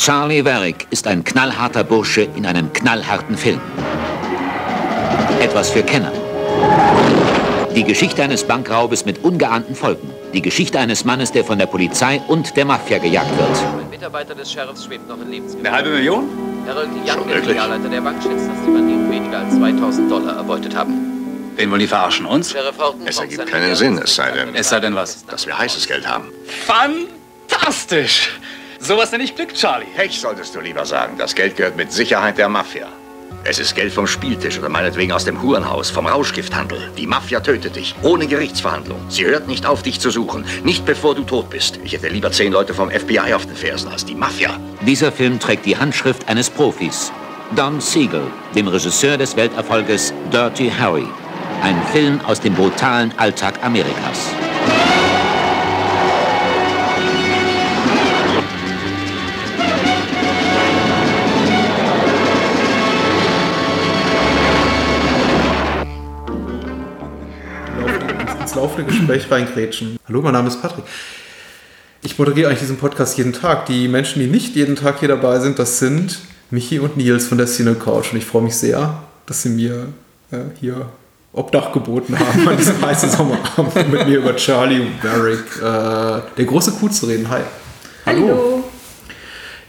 Charlie Varick ist ein knallharter Bursche in einem knallharten Film. Etwas für Kenner. Die Geschichte eines Bankraubes mit ungeahnten Folgen. Die Geschichte eines Mannes, der von der Polizei und der Mafia gejagt wird. Ein Mitarbeiter des Sheriffs schwebt noch in Lebensgefahr. Eine halbe Million? Harold Young, der Filialleiter der Bank, schätzt, dass die Banditen weniger als 2000 Dollar erbeutet haben. Wen wollen die verarschen? Uns? Es ergibt keinen Sinn, es sei denn- Es sei denn was? Dass wir heißes Geld haben. Fantastisch! Sowas nenne ich Glück, Charlie. Pech solltest du lieber sagen. Das Geld gehört mit Sicherheit der Mafia. Es ist Geld vom Spieltisch oder meinetwegen aus dem Hurenhaus, vom Rauschgifthandel. Die Mafia tötet dich, ohne Gerichtsverhandlung. Sie hört nicht auf, dich zu suchen. Nicht bevor du tot bist. Ich hätte lieber zehn Leute vom FBI auf den Fersen als die Mafia. Dieser Film trägt die Handschrift eines Profis. Don Siegel, dem Regisseur des Welterfolges Dirty Harry. Ein Film aus dem brutalen Alltag Amerikas. Laufende Gespräch reingrätschen. Hallo, mein Name ist Patrick. Ich moderiere eigentlich diesen Podcast jeden Tag. Die Menschen, die nicht jeden Tag hier dabei sind, das sind Michi und Nils von der Cine Couch. Und ich freue mich sehr, dass sie mir äh, hier Obdach geboten haben an diesem heißen Sommerabend, um mit mir über Charlie und Barrick, äh, der große Kuh zu reden. Hi. Hallo.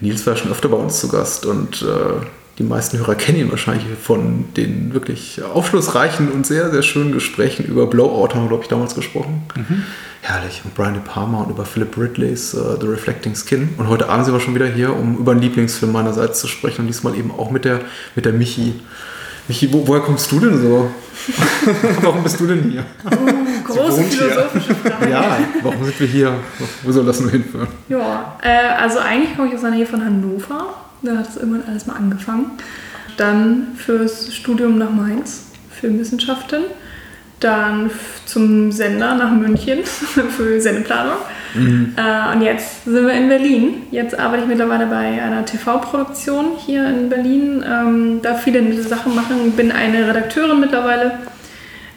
Nils war schon öfter bei uns zu Gast und äh, die meisten Hörer kennen ihn wahrscheinlich von den wirklich aufschlussreichen und sehr, sehr schönen Gesprächen über Blowout haben wir, glaube ich, damals gesprochen. Herrlich. Und Brian De Palma und über Philip Ridleys äh, The Reflecting Skin. Und heute Abend sind wir schon wieder hier, um über einen Lieblingsfilm meinerseits zu sprechen und diesmal eben auch mit der, mit der Michi. Michi, wo, woher kommst du denn so? warum bist du denn hier? Große wohnt hier. philosophische Frage. Ja, warum sind wir hier? Wo soll das nur hinführen? Ja, äh, also eigentlich komme ich aus der Nähe von Hannover. Da hat es irgendwann alles mal angefangen. Dann fürs Studium nach Mainz, Filmwissenschaften. Dann zum Sender nach München für Sendeplanung. Äh, und jetzt sind wir in Berlin. Jetzt arbeite ich mittlerweile bei einer TV-Produktion hier in Berlin. Ähm, da viele nette Sachen machen. Bin eine Redakteurin mittlerweile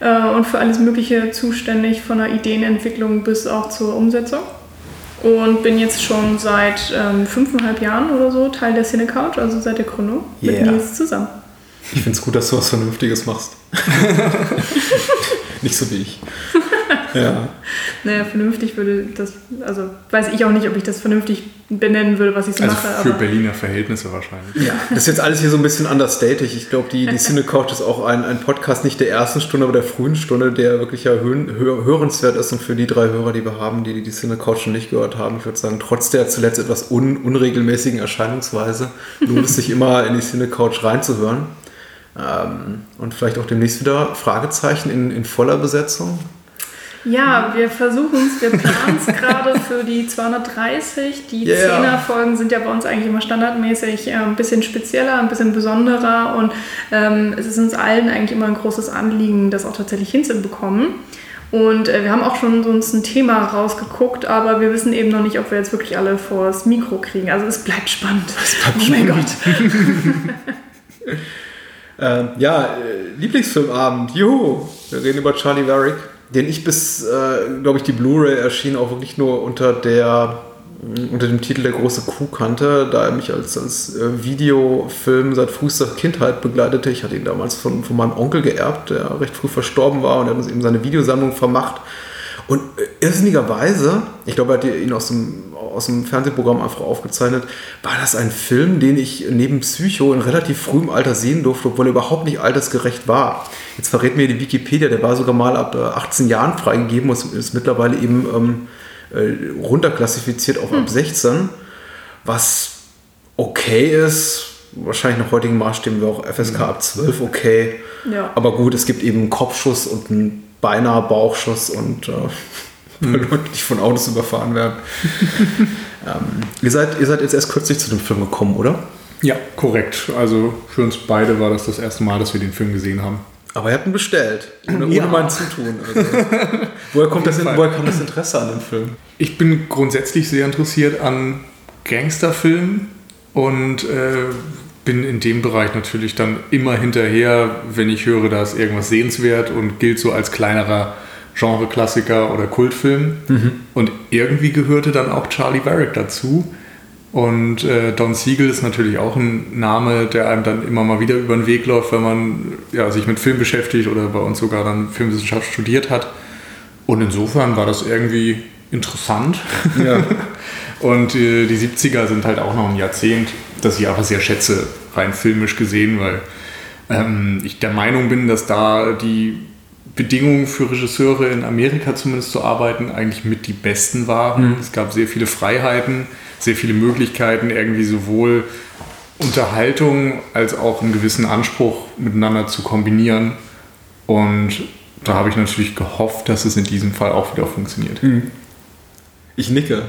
äh, und für alles Mögliche zuständig, von der Ideenentwicklung bis auch zur Umsetzung. Und bin jetzt schon seit ähm, fünfeinhalb Jahren oder so Teil der Cine Couch, also seit der Gründung, Yeah. mit Nils zusammen. Ich finde es gut, dass du was Vernünftiges machst. Nicht so wie ich. Ja. Naja, vernünftig würde das, also weiß ich auch nicht, ob ich das vernünftig benennen würde, was ich so Also mache. für aber Berliner Verhältnisse wahrscheinlich. ja. Das ist jetzt alles hier so ein bisschen understated. Ich glaube, die, die Cine Couch ist auch ein, ein Podcast nicht der ersten Stunde, aber der frühen Stunde, der wirklich ja hören, hör, hörenswert ist. Und für die drei Hörer, die wir haben, die die Cine Couch noch nicht gehört haben, ich würde sagen, trotz der zuletzt etwas un, unregelmäßigen Erscheinungsweise lohnt es sich immer in die Cine Couch reinzuhören. Ähm, und vielleicht auch demnächst wieder Fragezeichen in, in voller Besetzung. Ja, wir versuchen es, wir planen es gerade für die 230. Die Yeah. 10er-Folgen sind ja bei uns eigentlich immer standardmäßig äh, ein bisschen spezieller, ein bisschen besonderer und ähm, es ist uns allen eigentlich immer ein großes Anliegen, das auch tatsächlich hinzubekommen. Und äh, wir haben auch schon so uns ein Thema rausgeguckt, aber wir wissen eben noch nicht, ob wir jetzt wirklich alle vor das Mikro kriegen. Also es bleibt spannend. oh mein Gott. Ähm, ja, äh, Lieblingsfilmabend, juhu. Wir reden über Charlie Varick, den ich bis, äh, glaube ich, die Blu-ray erschien auch wirklich nur unter der mh, unter dem Titel Der große Kuh kannte, da er mich als, als äh, Videofilm seit frühester Kindheit begleitete. Ich hatte ihn damals von, von meinem Onkel geerbt, der recht früh verstorben war und er hat uns eben seine Videosammlung vermacht. Und äh, irrsinnigerweise, ich glaube, er hat ihn aus dem, aus dem Fernsehprogramm einfach aufgezeichnet, war das ein Film, den ich neben Psycho in relativ frühem Alter sehen durfte, obwohl er überhaupt nicht altersgerecht war. Jetzt verrät mir die Wikipedia, der war sogar mal ab äh, 18 Jahren freigegeben und ist mittlerweile eben ähm, äh, runterklassifiziert auf ab 16, was okay ist. Wahrscheinlich nach heutigen Maßstäben wäre auch FSK ab 12 okay. Ja. Aber gut, es gibt eben einen Kopfschuss und einen beinahe Bauchschuss und äh, bei Leuten, die von Autos überfahren werden. ähm, ihr, seid, ihr seid jetzt erst kürzlich zu dem Film gekommen, oder? Ja, korrekt. Also für uns beide war das das erste Mal, dass wir den Film gesehen haben. Aber ihr habt ihn bestellt, ohne, Ja. ohne mein Zutun. Also, woher, kommt das, woher kommt das Interesse an dem Film? Ich bin grundsätzlich sehr interessiert an Gangsterfilmen und äh, bin in dem Bereich natürlich dann immer hinterher, wenn ich höre, da ist irgendwas sehenswert und gilt so als kleinerer Genre-Klassiker oder Kultfilm. Und irgendwie gehörte dann auch Charlie Varick dazu. Und äh, Don Siegel ist natürlich auch ein Name, der einem dann immer mal wieder über den Weg läuft, wenn man ja, sich mit Film beschäftigt oder bei uns sogar dann Filmwissenschaft studiert hat. Und insofern war das irgendwie interessant. Ja. Und äh, die 70er sind halt auch noch ein Jahrzehnt, das ich einfach sehr schätze, rein filmisch gesehen, weil ähm, ich der Meinung bin, dass da die Bedingungen für Regisseure in Amerika zumindest zu arbeiten eigentlich mit die besten waren. Es gab sehr viele Freiheiten, sehr viele Möglichkeiten, irgendwie sowohl Unterhaltung als auch einen gewissen Anspruch miteinander zu kombinieren. Und da habe ich natürlich gehofft, dass es in diesem Fall auch wieder funktioniert. Ich nicke.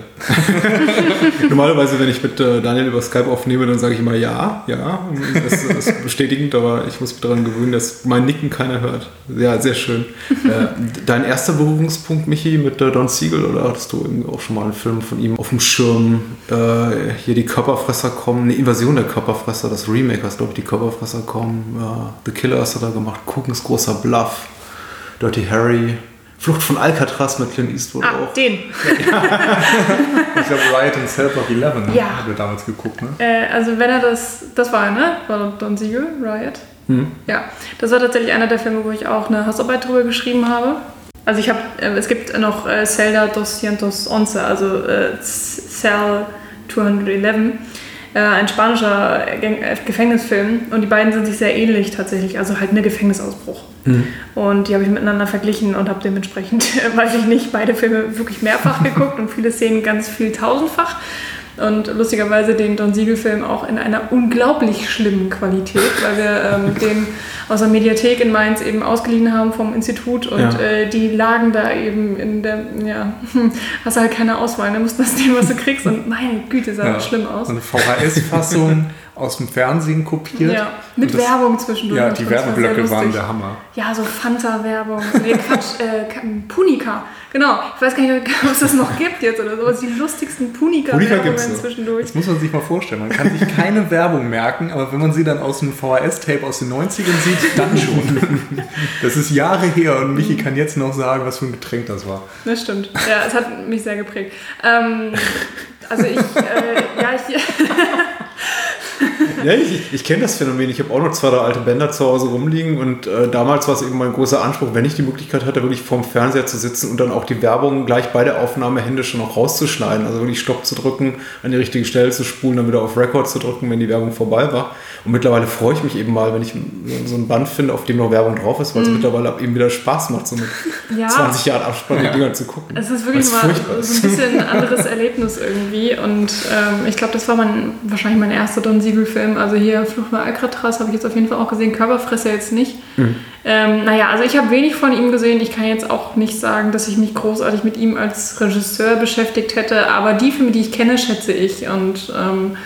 Normalerweise, wenn ich mit äh, Daniel über Skype aufnehme, dann sage ich immer ja, ja. Das ist bestätigend, aber ich muss mich daran gewöhnen, dass mein Nicken keiner hört. Ja, sehr schön. Äh, dein erster Berührungspunkt, Michi, mit äh, Don Siegel oder hattest du auch schon mal einen Film von ihm auf dem Schirm? Hier die Körperfresser kommen, eine Invasion der Körperfresser, das Remake heißt, glaube ich, die Körperfresser kommen. The Killer hast du da gemacht, Kukens großer Bluff, Dirty Harry. Flucht von Alcatraz mit Clint Eastwood Ah, auch. den. Ich glaube, Riot and Self of Eleven ne? Ja. haben wir damals geguckt. Ne? Äh, also wenn er das, das war er, ne? War Don Siegel, Riot. Hm. Ja, das war tatsächlich einer der Filme, wo ich auch eine Hausarbeit drüber geschrieben habe. Also ich habe, äh, es gibt noch äh, Celda dos Cientos Once, also äh, Cell 211, äh, ein spanischer äh, Gefängnisfilm und die beiden sind sich sehr ähnlich tatsächlich, also halt eine Gefängnisausbruch. Und die habe ich miteinander verglichen und habe dementsprechend, weiß ich nicht, beide Filme wirklich mehrfach geguckt und viele Szenen ganz viel tausendfach. Und lustigerweise den Don Siegel-Film auch in einer unglaublich schlimmen Qualität, weil wir ähm, den aus der Mediathek in Mainz eben ausgeliehen haben vom Institut und Ja. äh, die lagen da eben in der, ja, hast halt keine Auswahl, ne? musst das nehmen, was du kriegst und meine Güte, sah das schlimm aus. Eine VHS-Fassung aus dem Fernsehen kopiert. Ja, mit das- Werbung zwischendurch. Ja, die Werbeblöcke waren der Hammer. Ja, so Fanta-Werbung. Nee, Quatsch, äh, Punika. Genau. Ich weiß gar nicht, ob es das noch gibt jetzt oder so. Die lustigsten Punika Punika-Werbungen noch. zwischendurch. Das muss man sich mal vorstellen. Man kann sich keine Werbung merken, aber wenn man sie dann aus einem VHS-Tape aus den 90ern sieht, dann schon. Das ist Jahre her und Michi kann jetzt noch sagen, was für ein Getränk das war. Das stimmt. Ja, es hat mich sehr geprägt. Ähm, also ich, äh, ja, ich, Ja, ich, ich kenne das Phänomen. Ich habe auch noch zwei, drei alte Bänder zu Hause rumliegen und äh, damals war es eben mein großer Anspruch, wenn ich die Möglichkeit hatte, wirklich vorm Fernseher zu sitzen und dann auch die Werbung gleich bei der Aufnahme händisch noch rauszuschneiden. Also wirklich Stopp zu drücken, an die richtige Stelle zu spulen, dann wieder auf Record zu drücken, wenn die Werbung vorbei war. Und mittlerweile freue ich mich eben mal, wenn ich so ein Band finde, auf dem noch Werbung drauf ist, weil es mittlerweile eben wieder Spaß macht, so mit. Ja. 20 Jahren Abspann die Dinger zu gucken. es ist wirklich mal so ein bisschen ein anderes Erlebnis irgendwie. Und ähm, ich glaube, das war mein, wahrscheinlich mein erster Don Siegel-Film. Also hier Flucht bei Alcatraz habe ich jetzt auf jeden Fall auch gesehen. Körperfresser jetzt nicht. Mhm. Ähm, naja, also ich habe wenig von ihm gesehen. Ich kann jetzt auch nicht sagen, dass ich mich großartig mit ihm als Regisseur beschäftigt hätte. Aber die Filme, die ich kenne, schätze ich. Und ähm,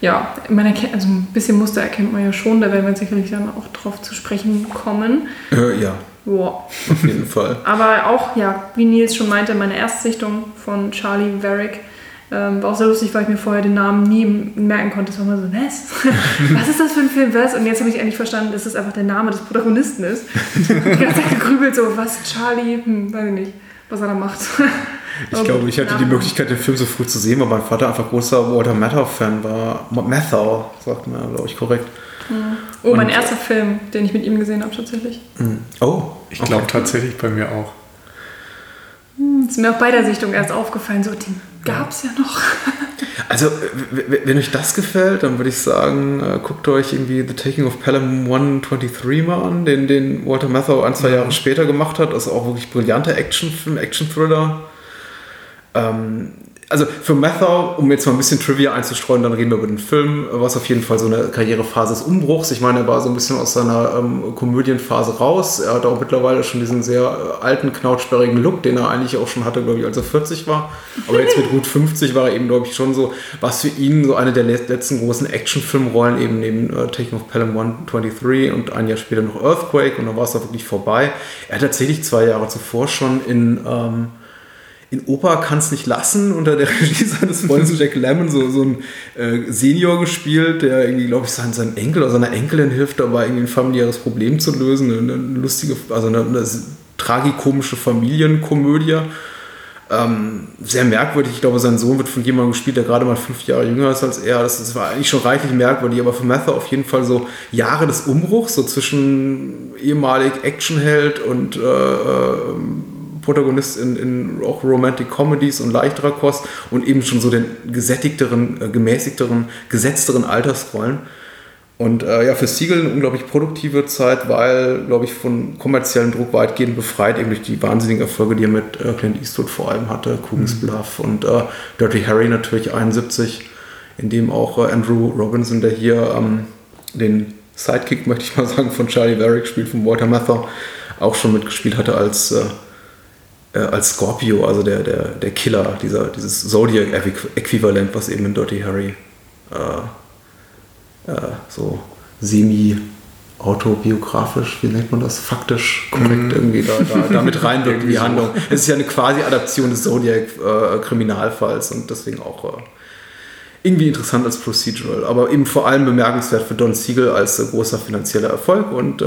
ja, man erkennt, also ein bisschen Muster erkennt man ja schon. Da werden wir sicherlich dann auch drauf zu sprechen kommen. Äh, ja, Wow. auf jeden Fall. Aber auch, ja, wie Nils schon meinte, meine Erstsichtung von Charlie Varick ähm, war auch sehr lustig, weil ich mir vorher den Namen nie merken konnte. Es war immer so, was? was ist das für ein Film, was? Und jetzt habe ich endlich verstanden, dass das einfach der Name des Protagonisten ist. Ich habe die ganze Zeit gegrübelt, so, was, Charlie? Hm, weiß ich nicht, was er da macht. Ich glaube, ich hatte die Möglichkeit, den Film so früh zu sehen, weil mein Vater einfach großer Walter Matthau-Fan war. Matthau, sagt man, glaube ich, korrekt. Oh, mein Und- erster Film, den ich mit ihm gesehen habe, tatsächlich. Oh, Ich glaube tatsächlich bei mir auch. Das ist mir auch bei der Sichtung erst aufgefallen, so, den gab es ja noch. Also, wenn euch das gefällt, dann würde ich sagen, äh, guckt euch irgendwie The Taking of Pelham 123 mal an, den, den Walter Matthau ein, zwei Jahre später gemacht hat. Das ist auch wirklich brillanter Actionfilm, Action-Thriller. Ähm, also für Matthau, um jetzt mal ein bisschen Trivia einzustreuen, dann reden wir über den Film, war es auf jeden Fall so eine Karrierephase des Umbruchs. Ich meine, er war so ein bisschen aus seiner ähm, Komödienphase raus. Er hat auch mittlerweile schon diesen sehr äh, alten, knautschsperrigen Look, den er eigentlich auch schon hatte, glaube ich, als er 40 war. Aber jetzt mit gut 50 war er eben, glaube ich, schon so, was für ihn so eine der le- letzten großen Actionfilmrollen eben neben äh, Taking of Pelham 123 und ein Jahr später noch Earthquake und dann war es da wirklich vorbei. Er hat tatsächlich zwei Jahre zuvor schon in... Ähm, in Opa kann es nicht lassen, unter der Regie seines Freundes Jack Lemmon, so, so ein äh, Senior gespielt, der irgendwie, glaube ich, seinem, seinem Enkel oder seiner Enkelin hilft, dabei irgendwie ein familiäres Problem zu lösen. Eine, eine lustige, also eine, eine tragikomische Familienkomödie. Ähm, sehr merkwürdig. Ich glaube, sein Sohn wird von jemandem gespielt, der gerade mal fünf Jahre jünger ist als er. Das, das war eigentlich schon reichlich merkwürdig, aber für Mather auf jeden Fall so Jahre des Umbruchs, so zwischen ehemalig Actionheld und äh, äh, Protagonist in, in auch Romantic Comedies und leichterer Kost und eben schon so den gesättigteren, äh, gemäßigteren, gesetzteren Altersrollen. Und äh, ja, für Siegel eine unglaublich produktive Zeit, weil, glaube ich, von kommerziellem Druck weitgehend befreit, eben durch die wahnsinnigen Erfolge, die er mit äh, Clint Eastwood vor allem hatte, Coogan's mhm. Bluff und äh, Dirty Harry natürlich 71, in dem auch äh, Andrew Robinson, der hier ähm, den Sidekick, möchte ich mal sagen, von Charlie Varick spielt, von Walter Matthau, auch schon mitgespielt hatte als, äh, äh, als Scorpio, also der, der, der Killer, dieser, dieses Zodiac-Äquivalent, was eben in Dirty Harry äh, so semi autobiografisch, wie nennt man das, faktisch korrekt mm. irgendwie da, da, damit reinwirkt in die Handlung. Es ist ja eine quasi Adaption des Zodiac-Kriminalfalls äh, und deswegen auch äh, irgendwie interessant als Procedural, aber eben vor allem bemerkenswert für Don Siegel als äh, großer finanzieller Erfolg und äh,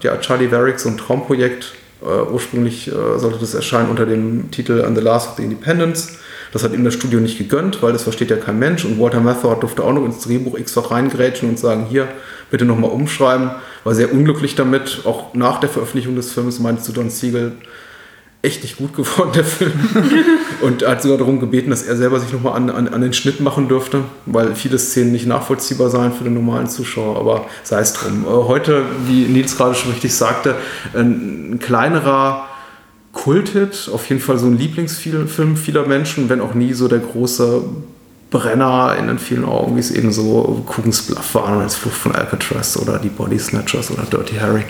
ja, Charlie Varick, so ein Traumprojekt. Äh, ursprünglich sollte das erscheinen unter dem Titel And the Last of the Independence das hat ihm das Studio nicht gegönnt, weil das versteht ja kein Mensch. Und Walter Matthau durfte auch noch ins Drehbuch x-fach reingrätschen und sagen, hier, bitte nochmal umschreiben. War sehr unglücklich damit. Auch nach der Veröffentlichung des Films meinte zu Don Siegel, echt nicht gut geworden, der Film. und er hat sogar darum gebeten, dass er selber sich nochmal an, an, an den Schnitt machen dürfte, weil viele Szenen nicht nachvollziehbar seien für den normalen Zuschauer. Aber sei es drum. Äh, heute, wie Nils gerade schon richtig sagte, ein, ein kleinerer Kulthit, auf jeden Fall so ein Lieblingsfilm vieler Menschen, wenn auch nie so der große Brenner in den vielen Augen, wie es eben so Coogan's Bluff war, als Flucht von Alcatraz oder die Body Snatchers oder Dirty Harry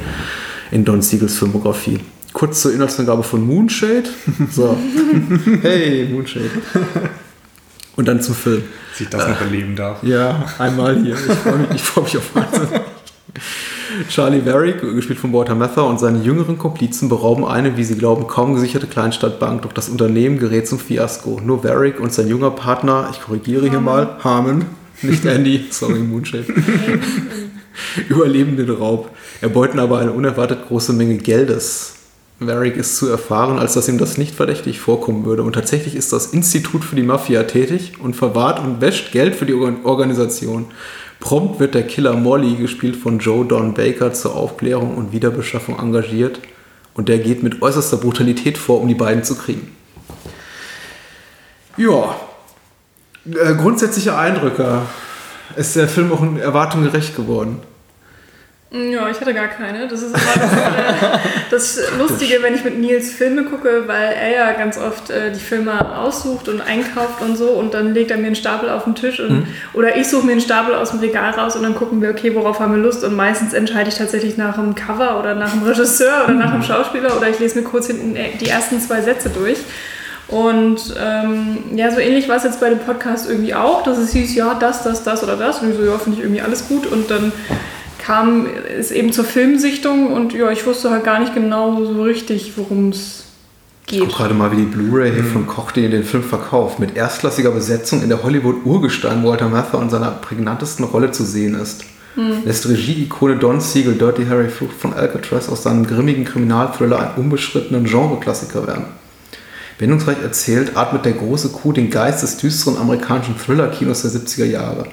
in Don Siegels Filmografie. Kurz zur Inhaltsangabe von Moonshade. So. hey, Moonshade. Und dann zum Film. Sich das noch erleben darf. Ja, einmal hier. Ich freue mich, freu mich auf Wahnsinn. Charlie Varick, gespielt von Walter Mather, und seine jüngeren Komplizen berauben eine, wie sie glauben, kaum gesicherte Kleinstadtbank, doch das Unternehmen gerät zum Fiasko. Nur Varick und sein junger Partner, ich korrigiere hier mal, Harmon, nicht Andy, sorry, Moonshade, überleben den Raub, erbeuten aber eine unerwartet große Menge Geldes. Varick ist zu erfahren, als dass ihm das nicht verdächtig vorkommen würde. Und tatsächlich ist das Institut für die Mafia tätig und verwahrt und wäscht Geld für die Organisation. Prompt wird der Killer Molly, gespielt von Joe Don Baker, zur Aufklärung und Wiederbeschaffung engagiert und der geht mit äußerster Brutalität vor, um die beiden zu kriegen. Ja, äh, grundsätzliche Eindrücke. Ist der Film auch in Erwartungen gerecht geworden? Ja, ich hatte gar keine. Das ist immer das, äh, das Lustige, wenn ich mit Nils Filme gucke, weil er ja ganz oft äh, die Filme aussucht und einkauft und so und dann legt er mir einen Stapel auf den Tisch und, mhm. oder ich suche mir einen Stapel aus dem Regal raus und dann gucken wir, okay, worauf haben wir Lust und meistens entscheide ich tatsächlich nach einem Cover oder nach einem Regisseur oder nach einem Schauspieler oder ich lese mir kurz hinten die ersten zwei Sätze durch. Und ähm, ja, so ähnlich war es jetzt bei dem Podcast irgendwie auch, dass es hieß, ja, das, das, das oder das. Und ich so, ja, finde ich irgendwie alles gut. Und dann kam es eben zur Filmsichtung und ja, ich wusste halt gar nicht genau so richtig, worum es geht. Ich guck gerade mal, wie die Blu-ray hier mhm. von Koch den, den Film verkauft. Mit erstklassiger Besetzung in der Hollywood-Urgestein Walter Matthau in seiner prägnantesten Rolle zu sehen ist. Mhm. Lässt Regie-Ikone Don Siegel Dirty Harry Flucht von Alcatraz aus seinem grimmigen Kriminalthriller einen unbeschrittenen Genre-Klassiker werden. Wendungsreich erzählt, atmet der große Kuh den Geist des düsteren amerikanischen Thriller-Kinos der 70er Jahre.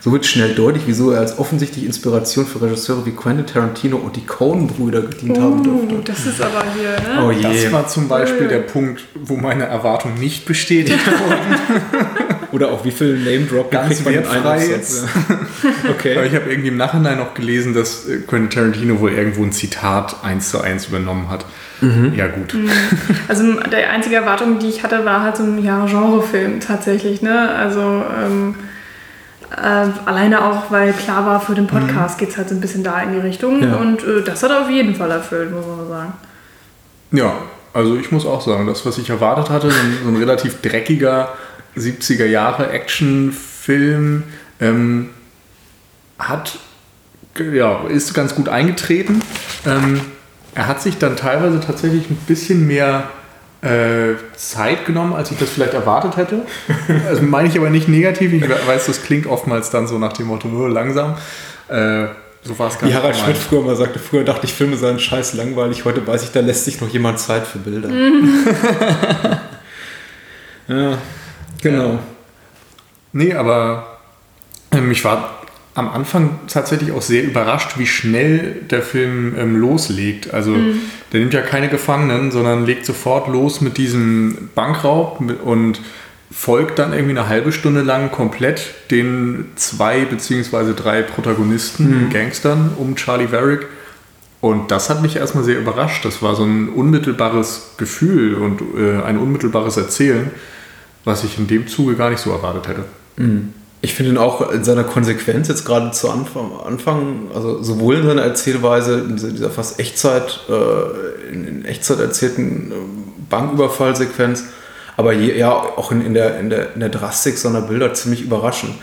So wird schnell deutlich, wieso er als offensichtlich Inspiration für Regisseure wie Quentin Tarantino und die Coen-Brüder gedient uh, haben dürfte. Das ist aber hier, ne? Oh je. Das war zum Beispiel der Punkt, wo meine Erwartung nicht bestätigt wurden. Oder auch wie viel Name-Drop ganz wertfrei jetzt. Okay. Aber ich habe irgendwie im Nachhinein noch gelesen, dass äh, Quentin Tarantino wohl irgendwo ein Zitat eins zu eins übernommen hat. Mhm. Ja, gut. Mhm. Also die einzige Erwartung, die ich hatte, war halt so ein ja, Genrefilm tatsächlich. Ne? Also ähm, äh, alleine auch, weil klar war, für den mhm. Podcast mhm. geht es halt so ein bisschen da in die Richtung. Ja. Und äh, das hat er auf jeden Fall erfüllt, muss man sagen. Ja, also ich muss auch sagen, das, was ich erwartet hatte, so ein, so ein relativ dreckiger 70er Jahre Actionfilm, ähm, hat, ja, ist ganz gut eingetreten. Ähm, er hat sich dann teilweise tatsächlich ein bisschen mehr Zeit genommen, als ich das vielleicht erwartet hätte. Also meine ich aber nicht negativ. Ich weiß, das klingt oftmals dann so nach dem Motto, nur langsam. Äh, so war es gar Wie Harald Schmidt früher mal sagte, früher dachte ich, Filme seien scheiß langweilig, heute weiß ich, da lässt sich noch jemand Zeit für Bilder. Ja, genau. Nee, aber ähm, ich war am Anfang tatsächlich auch sehr überrascht, wie schnell der Film ähm, loslegt. Also der nimmt ja keine Gefangenen, sondern legt sofort los mit diesem Bankraub und folgt dann irgendwie eine halbe Stunde lang komplett den zwei beziehungsweise drei Protagonisten, Gangstern um Charlie Varick. Und das hat mich erstmal sehr überrascht. Das war so ein unmittelbares Gefühl und äh, ein unmittelbares Erzählen, was ich in dem Zuge gar nicht so erwartet hätte. Ich finde ihn auch in seiner Konsequenz jetzt gerade zu Anfang, Anfang, also sowohl in seiner Erzählweise, in dieser, fast Echtzeit, äh, in, in Echtzeit erzählten äh, Banküberfallsequenz, aber je, ja auch in, in, der, in, der, in der Drastik seiner Bilder ziemlich überraschend.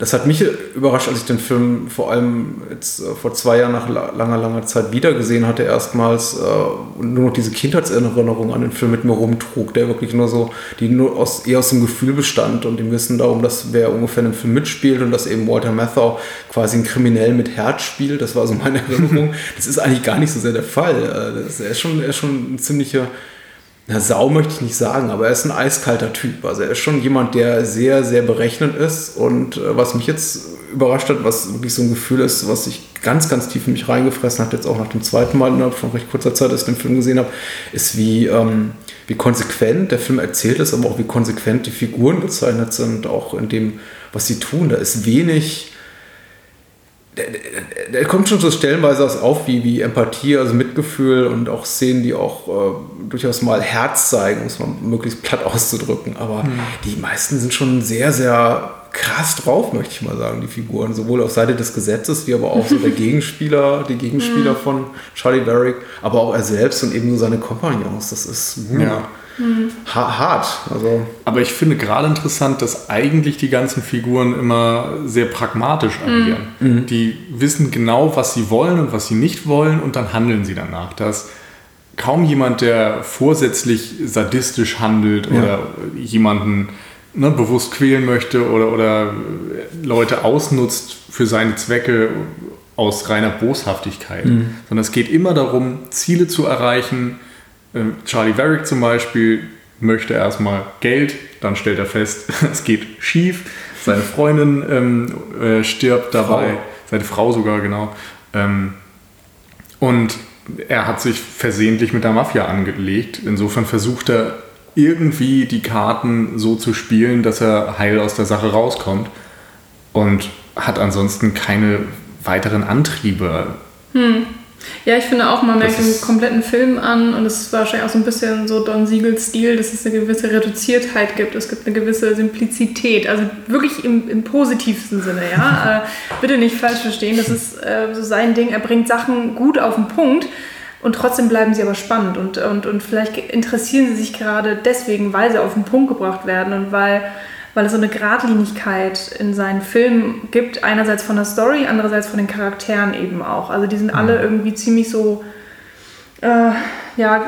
Das hat mich überrascht, als ich den Film vor allem jetzt äh, vor zwei Jahren nach la- langer, langer Zeit wiedergesehen hatte, erstmals äh, und nur noch diese Kindheitserinnerung an den Film mit mir rumtrug, der wirklich nur so, die nur aus, eher aus dem Gefühl bestand und dem Wissen darum, dass wer ungefähr in dem Film mitspielt und dass eben Walter Matthau quasi einen Kriminell mit Herz spielt. Das war so meine Erinnerung. das ist eigentlich gar nicht so sehr der Fall. Äh, er, ist schon, er ist schon ein ziemlicher na, Sau möchte ich nicht sagen, aber er ist ein eiskalter Typ. Also er ist schon jemand, der sehr, sehr berechnend ist. Und äh, was mich jetzt überrascht hat, was wirklich so ein Gefühl ist, was sich ganz, ganz tief in mich reingefressen hat, jetzt auch nach dem zweiten Mal innerhalb von recht kurzer Zeit, dass ich den Film gesehen habe, ist, wie, ähm, wie konsequent der Film erzählt ist, aber auch wie konsequent die Figuren gezeichnet sind, auch in dem, was sie tun. Da ist wenig der, der kommt schon so stellenweise was auf wie, wie Empathie, also Mitgefühl und auch Szenen, die auch äh, durchaus mal Herz zeigen, um es mal möglichst platt auszudrücken. Aber die meisten sind schon sehr, sehr krass drauf, möchte ich mal sagen, die Figuren. Sowohl auf Seite des Gesetzes, wie aber auch so der Gegenspieler, die Gegenspieler von Charlie Varick, aber auch er selbst und eben so seine Kompagnons. Das ist uh, Ja. Ha hart. Also, Aber ich finde gerade interessant, dass eigentlich die ganzen Figuren immer sehr pragmatisch agieren. Die wissen genau, was sie wollen und was sie nicht wollen und dann handeln sie danach. Da ist kaum jemand, der vorsätzlich sadistisch handelt oder jemanden ne, bewusst quälen möchte oder, oder Leute ausnutzt für seine Zwecke aus reiner Boshaftigkeit. Sondern es geht immer darum, Ziele zu erreichen, Charlie Varick zum Beispiel möchte erstmal Geld, dann stellt er fest, es geht schief. Seine Freundin ähm, äh, stirbt dabei, Frau. seine Frau sogar, genau. Ähm, und er hat sich versehentlich mit der Mafia angelegt. Insofern versucht er irgendwie die Karten so zu spielen, dass er heil aus der Sache rauskommt und hat ansonsten keine weiteren Antriebe. Ja, ich finde auch, man merkt den kompletten Film an und es ist wahrscheinlich auch so ein bisschen so Don Siegels Stil, dass es eine gewisse Reduziertheit gibt. Es gibt eine gewisse Simplizität, also wirklich im, im positivsten Sinne, ja. äh, bitte nicht falsch verstehen, das ist äh, so sein Ding. Er bringt Sachen gut auf den Punkt und trotzdem bleiben sie aber spannend und, und, und vielleicht interessieren sie sich gerade deswegen, weil sie auf den Punkt gebracht werden und weil weil es so eine Geradlinigkeit in seinen Filmen gibt, einerseits von der Story, andererseits von den Charakteren eben auch. Also die sind alle irgendwie ziemlich so äh, ja,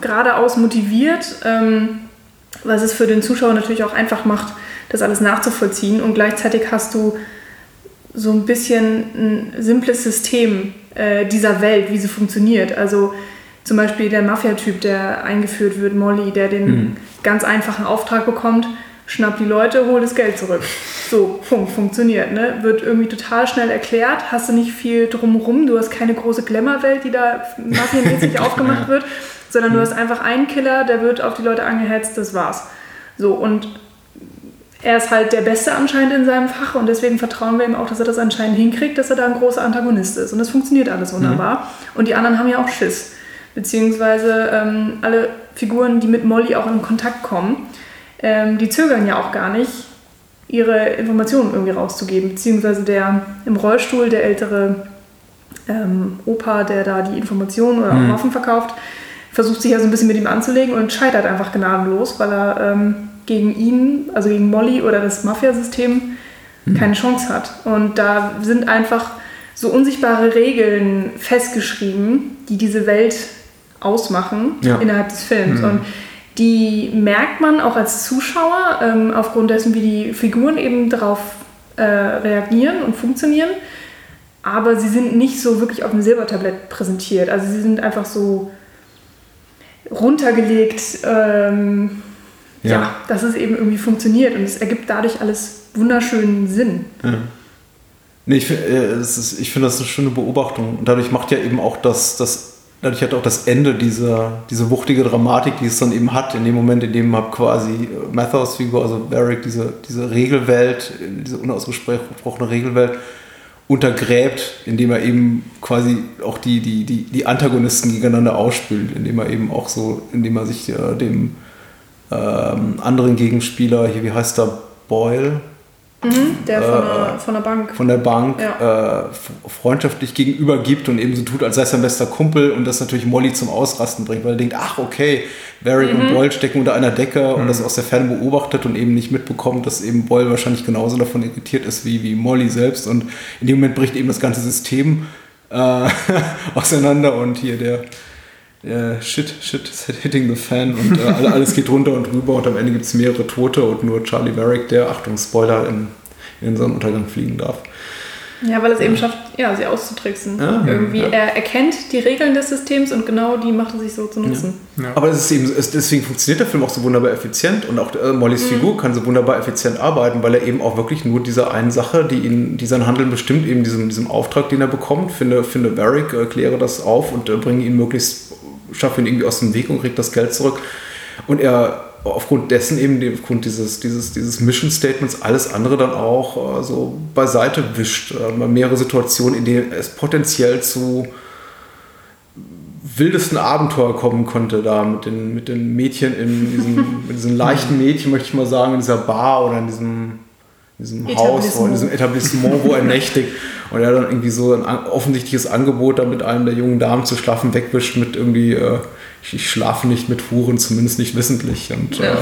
geradeaus motiviert, ähm, was es für den Zuschauer natürlich auch einfach macht, das alles nachzuvollziehen. Und gleichzeitig hast du so ein bisschen ein simples System äh, dieser Welt, wie sie funktioniert. Also zum Beispiel der Mafia-Typ, der eingeführt wird, Molly, der den ganz einfachen Auftrag bekommt, schnappt die Leute, holt das Geld zurück. So, Punkt, funktioniert. Ne? Wird irgendwie total schnell erklärt, hast du nicht viel drumherum, du hast keine große Glamour-Welt, die da mafiamäßig aufgemacht wird, sondern du hast einfach einen Killer, der wird auf die Leute angehetzt, das war's. So, und er ist halt der Beste anscheinend in seinem Fach und deswegen vertrauen wir ihm auch, dass er das anscheinend hinkriegt, dass er da ein großer Antagonist ist. Und das funktioniert alles wunderbar. Und die anderen haben ja auch Schiss. Beziehungsweise ähm, alle Figuren, die mit Molly auch in Kontakt kommen, ähm, die zögern ja auch gar nicht, ihre Informationen irgendwie rauszugeben. Beziehungsweise der im Rollstuhl, der ältere ähm, Opa, der da die Informationen oder auch Waffen verkauft, versucht sich ja so ein bisschen mit ihm anzulegen und scheitert einfach gnadenlos, weil er ähm, gegen ihn, also gegen Molly oder das Mafiasystem, keine Chance hat. Und da sind einfach so unsichtbare Regeln festgeschrieben, die diese Welt ausmachen Ja. innerhalb des Films. Und die merkt man auch als Zuschauer ähm, aufgrund dessen, wie die Figuren eben darauf äh, reagieren und funktionieren. Aber sie sind nicht so wirklich auf dem Silbertablett präsentiert. Also sie sind einfach so runtergelegt, ähm, ja. Ja. dass es eben irgendwie funktioniert und es ergibt dadurch alles wunderschönen Sinn. Nee, ich, äh, ist- ich finde das eine schöne Beobachtung. Und dadurch macht ja eben auch das, das dadurch hat auch das Ende dieser, diese wuchtige Dramatik, die es dann eben hat, in dem Moment, in dem man quasi äh, Mathers Figur, also Varric, diese, diese Regelwelt, diese unausgesprochene Regelwelt untergräbt, indem er eben quasi auch die, die, die, die Antagonisten gegeneinander ausspielt, indem er eben auch so, indem er sich äh, dem ähm, anderen Gegenspieler, hier, wie heißt der, Boyle, Der von, Äh, der, von der Bank. von der Bank Ja. äh, freundschaftlich gegenüber gibt und eben so tut, als sei es sein bester Kumpel und das natürlich Molly zum Ausrasten bringt, weil er denkt, ach okay, Varric und Boyle stecken unter einer Decke und das aus der Ferne beobachtet und eben nicht mitbekommt, dass eben Boyle wahrscheinlich genauso davon irritiert ist wie, wie Molly selbst und in dem Moment bricht eben das ganze System äh, auseinander und hier der äh, Shit, Shit is hitting the fan und äh, alle- alles geht runter und rüber und am Ende gibt es mehrere Tote und nur Charlie Varric, der, Achtung, Spoiler, in, in den Sonnenuntergang fliegen darf. Ja, weil es eben schafft, ja, sie auszutricksen. Ja, Irgendwie, ja. er erkennt die Regeln des Systems und genau die macht er sich so zu nutzen. Aber es ist eben, es, deswegen funktioniert der Film auch so wunderbar effizient und auch äh, Mollys Figur kann so wunderbar effizient arbeiten, weil er eben auch wirklich nur dieser einen Sache, die ihn, die sein Handeln bestimmt, eben diesem, diesem Auftrag, den er bekommt, finde, finde Varric, äh, kläre das auf und äh, bringe ihn möglichst, schaffe ihn irgendwie aus dem Weg und kriegt das Geld zurück. Und er aufgrund dessen eben, aufgrund dieses, dieses, dieses Mission Statements, alles andere dann auch äh, so beiseite wischt. Äh, mehrere Situationen, in denen es potenziell zu wildesten Abenteuer kommen konnte, da mit den, mit den Mädchen in diesem, mit diesen leichten Mädchen, möchte ich mal sagen, in dieser Bar oder in diesem, in diesem Haus, wo, in diesem Etablissement, wo er nächtigt. Und er dann irgendwie so ein offensichtliches Angebot, da mit einem der jungen Damen zu schlafen, wegwischt mit irgendwie, äh, ich, ich schlafe nicht mit Huren, zumindest nicht wissentlich. Und Ja. äh,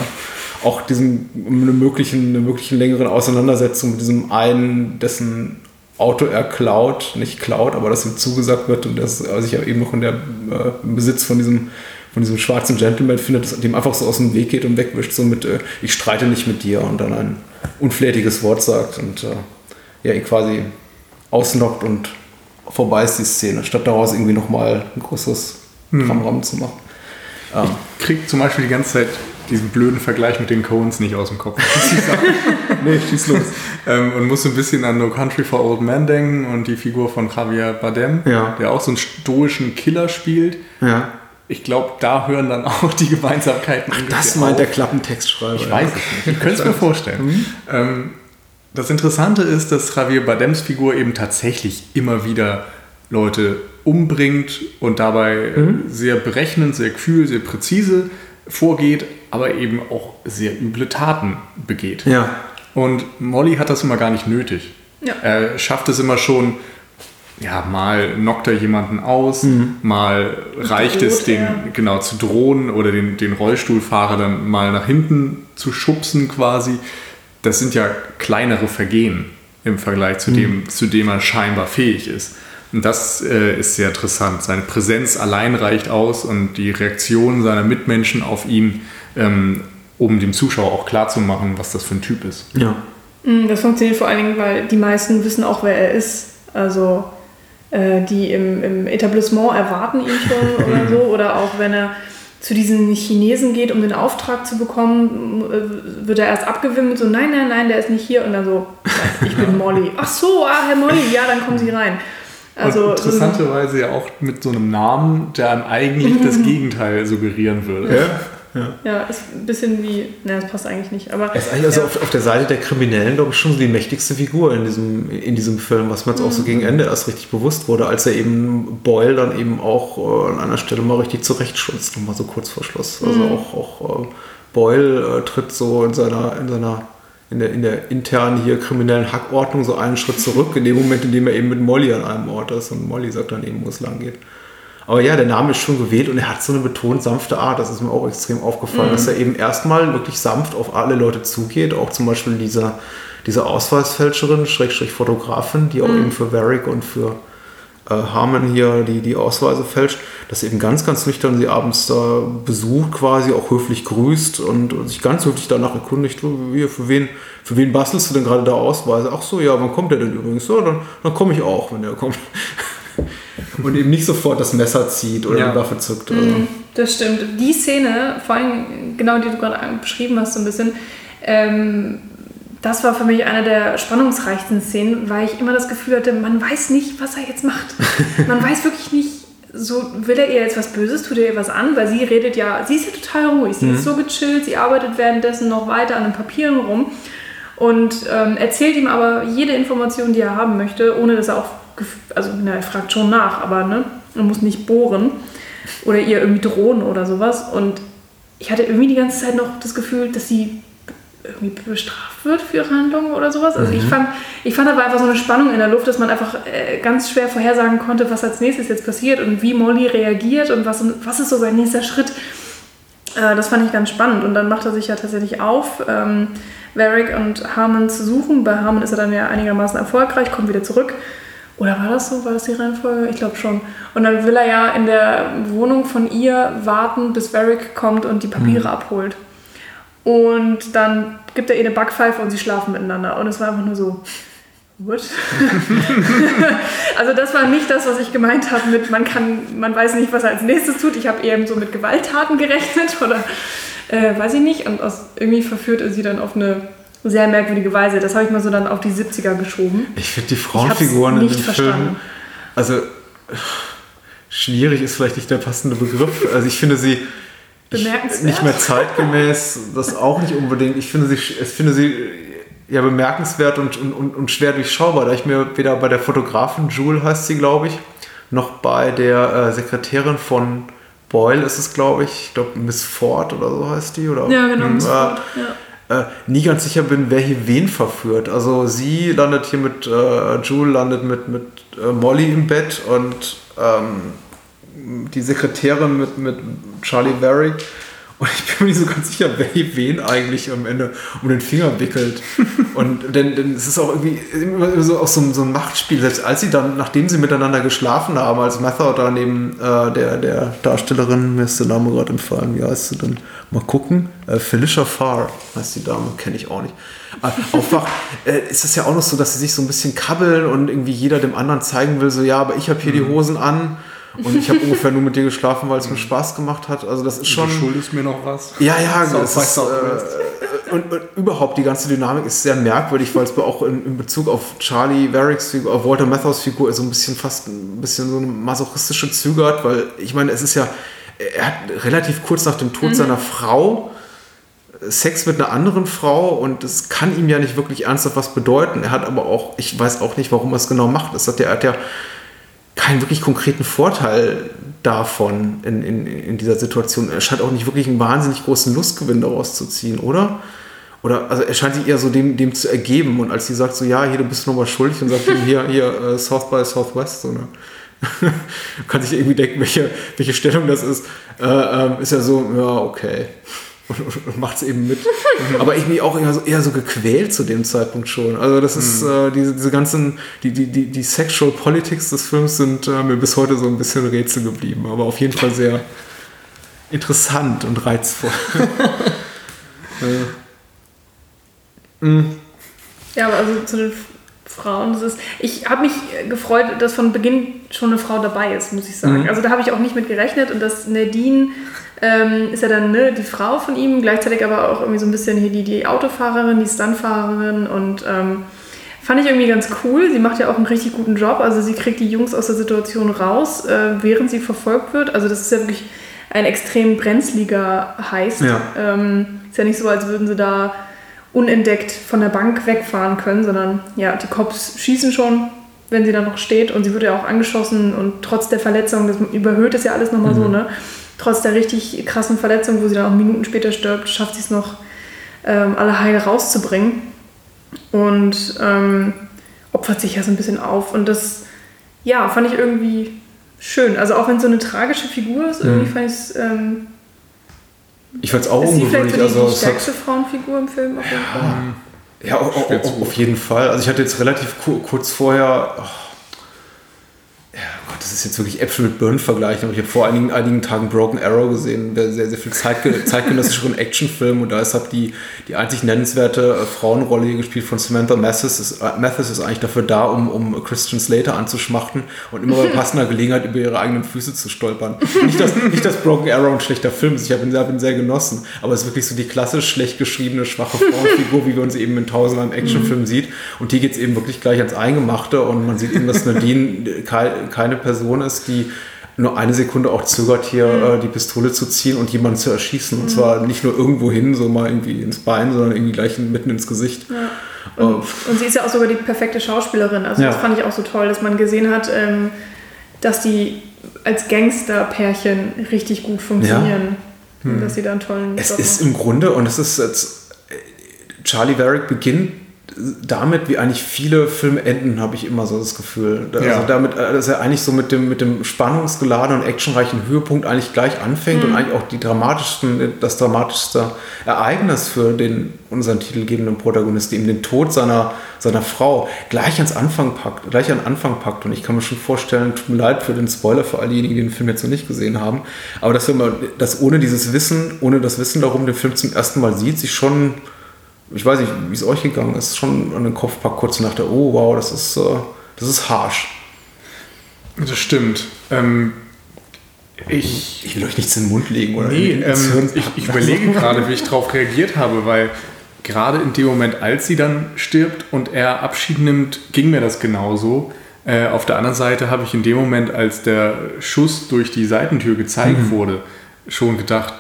auch diesen, eine möglichen, eine möglichen längeren Auseinandersetzung mit diesem einen, dessen Auto er klaut, nicht klaut, aber das ihm zugesagt wird und das äh, sich ja eben noch in der äh, im Besitz von diesem, von diesem schwarzen Gentleman findet, das dem einfach so aus dem Weg geht und wegwischt, so mit äh, ich streite nicht mit dir und dann ein unflätiges Wort sagt und äh, ja, ihn quasi ausnockt und vorbei ist die Szene, statt daraus irgendwie nochmal ein größeres Tramram zu machen. Ähm, Kriegt zum Beispiel die ganze Zeit diesen blöden Vergleich mit den Coens nicht aus dem Kopf. nee, schieß los. ähm, und muss so ein bisschen an No Country for Old Men denken und die Figur von Javier Bardem, Ja. der auch so einen stoischen Killer spielt. Ja. Ich glaube, da hören dann auch die Gemeinsamkeiten. Das ungefähr meint auf. der Klappentextschreiber. Ich weiß es nicht. Ich könnte es mir vorstellen. Ähm, das Interessante ist, dass Javier Bardems Figur eben tatsächlich immer wieder Leute umbringt und dabei äh, sehr berechnend, sehr kühl, sehr präzise vorgeht, aber eben auch sehr üble Taten begeht. Ja. Und Molly hat das immer gar nicht nötig. Ja. Er schafft es immer schon, ja, mal knockt er jemanden aus, mal reicht es, den er. genau zu drohen oder den, den Rollstuhlfahrer dann mal nach hinten zu schubsen quasi. Das sind ja kleinere Vergehen im Vergleich zu dem, zu dem er scheinbar fähig ist. Und das äh, ist sehr interessant. Seine Präsenz allein reicht aus und die Reaktion seiner Mitmenschen auf ihn, ähm, um dem Zuschauer auch klarzumachen, was das für ein Typ ist. Ja. Mm, Das funktioniert vor allen Dingen, weil die meisten wissen auch, wer er ist. Also äh, die im, im Etablissement erwarten ihn schon oder so. Oder auch wenn er zu diesen Chinesen geht, um den Auftrag zu bekommen, äh, wird er erst abgewimmelt, so nein, nein, nein, der ist nicht hier. Und dann so, ich bin Molly. Ach so, ah, Herr Molly, ja, dann kommen Sie rein. Also und interessanterweise ja auch mit so einem Namen, der einem eigentlich das Gegenteil suggerieren würde. ja, ist ein bisschen wie, ne, das passt eigentlich nicht. Aber Er ist eigentlich also ja. auf, auf der Seite der Kriminellen, glaube ich, schon so die mächtigste Figur in diesem, in diesem Film, was mir jetzt auch so gegen Ende erst richtig bewusst wurde, als er eben Boyle dann eben auch äh, an einer Stelle mal richtig zurechtschutzt, nochmal so kurz vor Schluss. Also auch, auch äh, Boyle äh, tritt so in seiner, in seiner in der, in der internen hier kriminellen Hackordnung so einen Schritt zurück, in dem Moment, in dem er eben mit Molly an einem Ort ist und Molly sagt dann eben, wo es lang geht. Aber ja, der Name ist schon gewählt und er hat so eine betont sanfte Art. Das ist mir auch extrem aufgefallen, dass er eben erstmal wirklich sanft auf alle Leute zugeht. Auch zum Beispiel diese, diese Ausweisfälscherin, Schrägstrich Fotografin, die auch eben für Varric und für äh, Harmon hier die, die Ausweise fälscht, dass er eben ganz, ganz nüchtern sie abends da besucht, quasi auch höflich grüßt und, und sich ganz höflich danach erkundigt, "Du, wie, für wen, für wen bastelst du denn gerade da Ausweise? Ach so, ja, wann kommt der denn übrigens? So, dann, dann komme ich auch, wenn der kommt. Und eben nicht sofort das Messer zieht oder Ja. die Waffe zuckt. Also. Mhm, das stimmt. Die Szene, vor allem genau die du gerade beschrieben hast, so ein bisschen, ähm, das war für mich eine der spannungsreichsten Szenen, weil ich immer das Gefühl hatte, man weiß nicht, was er jetzt macht. Man weiß wirklich nicht, so will er ihr jetzt was Böses, tut er ihr was an, weil sie redet ja, sie ist ja total ruhig, sie ist so gechillt, sie arbeitet währenddessen noch weiter an den Papieren rum und ähm, erzählt ihm aber jede Information, die er haben möchte, ohne dass er auch, also na, er fragt schon nach, aber ne, er muss nicht bohren oder ihr irgendwie drohen oder sowas. Und ich hatte irgendwie die ganze Zeit noch das Gefühl, dass sie irgendwie bestraft wird für ihre Handlungen oder sowas. Also ich fand, ich fand, da war einfach so eine Spannung in der Luft, dass man einfach äh, ganz schwer vorhersagen konnte, was als nächstes jetzt passiert und wie Molly reagiert und was, was ist so sein nächster Schritt. Äh, das fand ich ganz spannend. Und dann macht er sich ja tatsächlich auf, ähm, Varric und Harmon zu suchen. Bei Harmon ist er dann ja einigermaßen erfolgreich, kommt wieder zurück. Oder war das so? War das die Reihenfolge? Ich glaube schon. Und dann will er ja in der Wohnung von ihr warten, bis Varric kommt und die Papiere abholt. Und dann gibt er ihr eine Backpfeife und sie schlafen miteinander. Und es war einfach nur so, what? also das war nicht das, was ich gemeint habe mit, man kann, man weiß nicht, was er als nächstes tut. Ich habe eher so mit Gewalttaten gerechnet oder äh, weiß ich nicht. Und aus, irgendwie verführt er sie dann auf eine sehr merkwürdige Weise. Das habe ich mal so dann auf die 70er geschoben. Ich finde die Frauenfiguren in nicht dem verstanden. Film, also schwierig ist vielleicht nicht der passende Begriff. Also ich finde sie Bemerkenswert. nicht mehr zeitgemäß, das auch nicht unbedingt. Ich finde sie, ich finde sie ja bemerkenswert und, und, und, schwer durchschaubar, da ich mir weder bei der Fotografin Jewel heißt sie, glaube ich, noch bei der äh, Sekretärin von Boyle ist es, glaube ich, ich glaube Miss Ford oder so heißt die. Oder, Ja, genau, Miss Ford, ja. Äh, nie ganz sicher bin, wer hier wen verführt. Also sie landet hier mit, äh, Jewel landet mit, mit äh, Molly im Bett und ähm, die Sekretärin mit, mit Charlie Varick. Und ich bin mir nicht so ganz sicher, wer wen eigentlich am Ende um den Finger wickelt. Und denn, denn es ist auch irgendwie immer so, auch so, ein- so ein Machtspiel. Selbst als sie dann, nachdem sie miteinander geschlafen haben, als Mather da neben äh, der, der Darstellerin, mir ist der Name gerade entfallen, wie heißt sie denn? Mal gucken. Äh, Felicia Farr heißt die Dame, kenne ich auch nicht. Äh, aufwacht, äh, ist es ja auch noch so, dass sie sich so ein bisschen kabbeln und irgendwie jeder dem anderen zeigen will, so ja, aber ich habe hier die Hosen an. Und ich habe ungefähr nur mit dir geschlafen, weil es mir Spaß gemacht hat. Also das ist schon. Du schuldest mir noch was. Ja, ja, by ist, äh, und, und überhaupt die ganze Dynamik ist sehr merkwürdig, weil es auch in, in Bezug auf Charlie Varricks Figur, auf Walter Matthau's Figur so ein bisschen fast ein bisschen so eine masochistische Züge hat, weil ich meine, es ist ja, er hat relativ kurz nach dem Tod seiner Frau Sex mit einer anderen Frau und es kann ihm ja nicht wirklich ernsthaft was bedeuten. Er hat aber auch, ich weiß auch nicht, warum er es genau macht. Das hat, er hat ja keinen wirklich konkreten Vorteil davon in, in, in dieser Situation. Er scheint auch nicht wirklich einen wahnsinnig großen Lustgewinn daraus zu ziehen, oder? Oder also er scheint sich eher so dem, dem zu ergeben und als sie sagt so, ja, hier, du bist nochmal schuldig und sagt ihm hier, hier, äh, South by Southwest, so, ne? kann sich irgendwie denken, welche, welche Stellung das ist, äh, ähm, ist ja so, ja, okay. Und, und, und macht es eben mit. Aber ich bin auch eher so, eher so gequält zu dem Zeitpunkt schon. Also das ist äh, diese, diese ganzen, die, die, die, die Sexual Politics des Films sind äh, mir bis heute so ein bisschen Rätsel geblieben. Aber auf jeden Fall sehr interessant und reizvoll. äh, mm. Ja, aber also zu den Frauen, das ist. Ich habe mich gefreut, dass von Beginn schon eine Frau dabei ist, muss ich sagen. Mhm. Also da habe ich auch nicht mit gerechnet und dass Nadine ähm, ist ja dann ne, die Frau von ihm, gleichzeitig aber auch irgendwie so ein bisschen hier die, die Autofahrerin, die Stuntfahrerin und ähm, fand ich irgendwie ganz cool. Sie macht ja auch einen richtig guten Job. Also sie kriegt die Jungs aus der Situation raus, äh, während sie verfolgt wird. Also das ist ja wirklich ein extrem brenzliger Heist. Ja. Ähm, ist ja nicht so, als würden sie da unentdeckt von der Bank wegfahren können, sondern ja, die Cops schießen schon, wenn sie da noch steht und sie wird ja auch angeschossen und trotz der Verletzung, das überhöht es ja alles nochmal so, ne? Trotz der richtig krassen Verletzung, wo sie dann auch Minuten später stirbt, schafft sie es noch, ähm, alle heil rauszubringen und ähm, opfert sich ja so ein bisschen auf und das, ja, fand ich irgendwie schön. Also auch wenn es so eine tragische Figur ist, irgendwie fand ich es, ähm, Ich fand es auch ist sie vielleicht ungewöhnlich. so die, Also, die stärkste Frauenfigur im Film auf jeden Fall. Ja, au- au- Schwer zu au- auf jeden Fall. Also ich hatte jetzt relativ ku- kurz vorher, oh, ja das ist jetzt wirklich Äpfel mit Birnen vergleichen, aber ich habe vor einigen, einigen Tagen Broken Arrow gesehen, der sehr, sehr viel zeitge zeitgenössischeren Actionfilm und da ist halt die, die einzig nennenswerte äh, Frauenrolle hier gespielt von Samantha Mathis ist, äh, Mathis ist eigentlich dafür da, um, um Christian Slater anzuschmachten und immer bei passender Gelegenheit über ihre eigenen Füße zu stolpern. Nicht, dass, nicht, dass Broken Arrow ein schlechter Film ist, ich habe ihn, hab ihn sehr genossen, aber es ist wirklich so die klassisch schlecht geschriebene, schwache Frauenfigur, wie wir uns eben in tausendem Actionfilm mhm. sieht und die geht es eben wirklich gleich ans Eingemachte und man sieht eben, dass Nadine keine Person ist, die nur eine Sekunde auch zögert, hier mhm. äh, die Pistole zu ziehen und jemanden zu erschießen. Und mhm. zwar nicht nur irgendwo hin, so mal irgendwie ins Bein, sondern irgendwie gleich mitten ins Gesicht. Ja. Und, äh, und, sie ist ja auch sogar die perfekte Schauspielerin. Also ja. das fand ich auch so toll, dass man gesehen hat, ähm, dass die als Gangster-Pärchen richtig gut funktionieren. Ja. Hm. Dass sie da einen tollen Es Job ist im Grunde, und es ist jetzt, äh, Charlie Varick beginnt damit, wie eigentlich viele Filme enden, habe ich immer so das Gefühl. Also ja. damit, äh, dass er eigentlich so mit dem, mit dem spannungsgeladenen und actionreichen Höhepunkt eigentlich gleich anfängt mhm. und eigentlich auch die dramatischsten, das dramatischste Ereignis für den unseren titelgebenden Protagonisten, eben den Tod seiner, seiner Frau, gleich ans Anfang packt, gleich an Anfang packt. Und ich kann mir schon vorstellen, tut mir leid für den Spoiler für all diejenigen, die den Film jetzt noch nicht gesehen haben, aber dass, wir mal, dass ohne dieses Wissen, ohne das Wissen darum, den Film zum ersten Mal sieht, sich schon ich weiß nicht, wie es euch gegangen ist, schon an den Kopf packt kurz nach der, oh wow, das ist, äh, das ist harsh. Das stimmt. Ähm, ich, ich will euch nichts in den Mund legen oder nee, ähm, ich, ich überlege gerade, wie ich darauf reagiert habe, weil gerade in dem Moment, als sie dann stirbt und er Abschied nimmt, ging mir das genauso. Äh, auf der anderen Seite habe ich in dem Moment, als der Schuss durch die Seitentür gezeigt mhm. wurde, schon gedacht,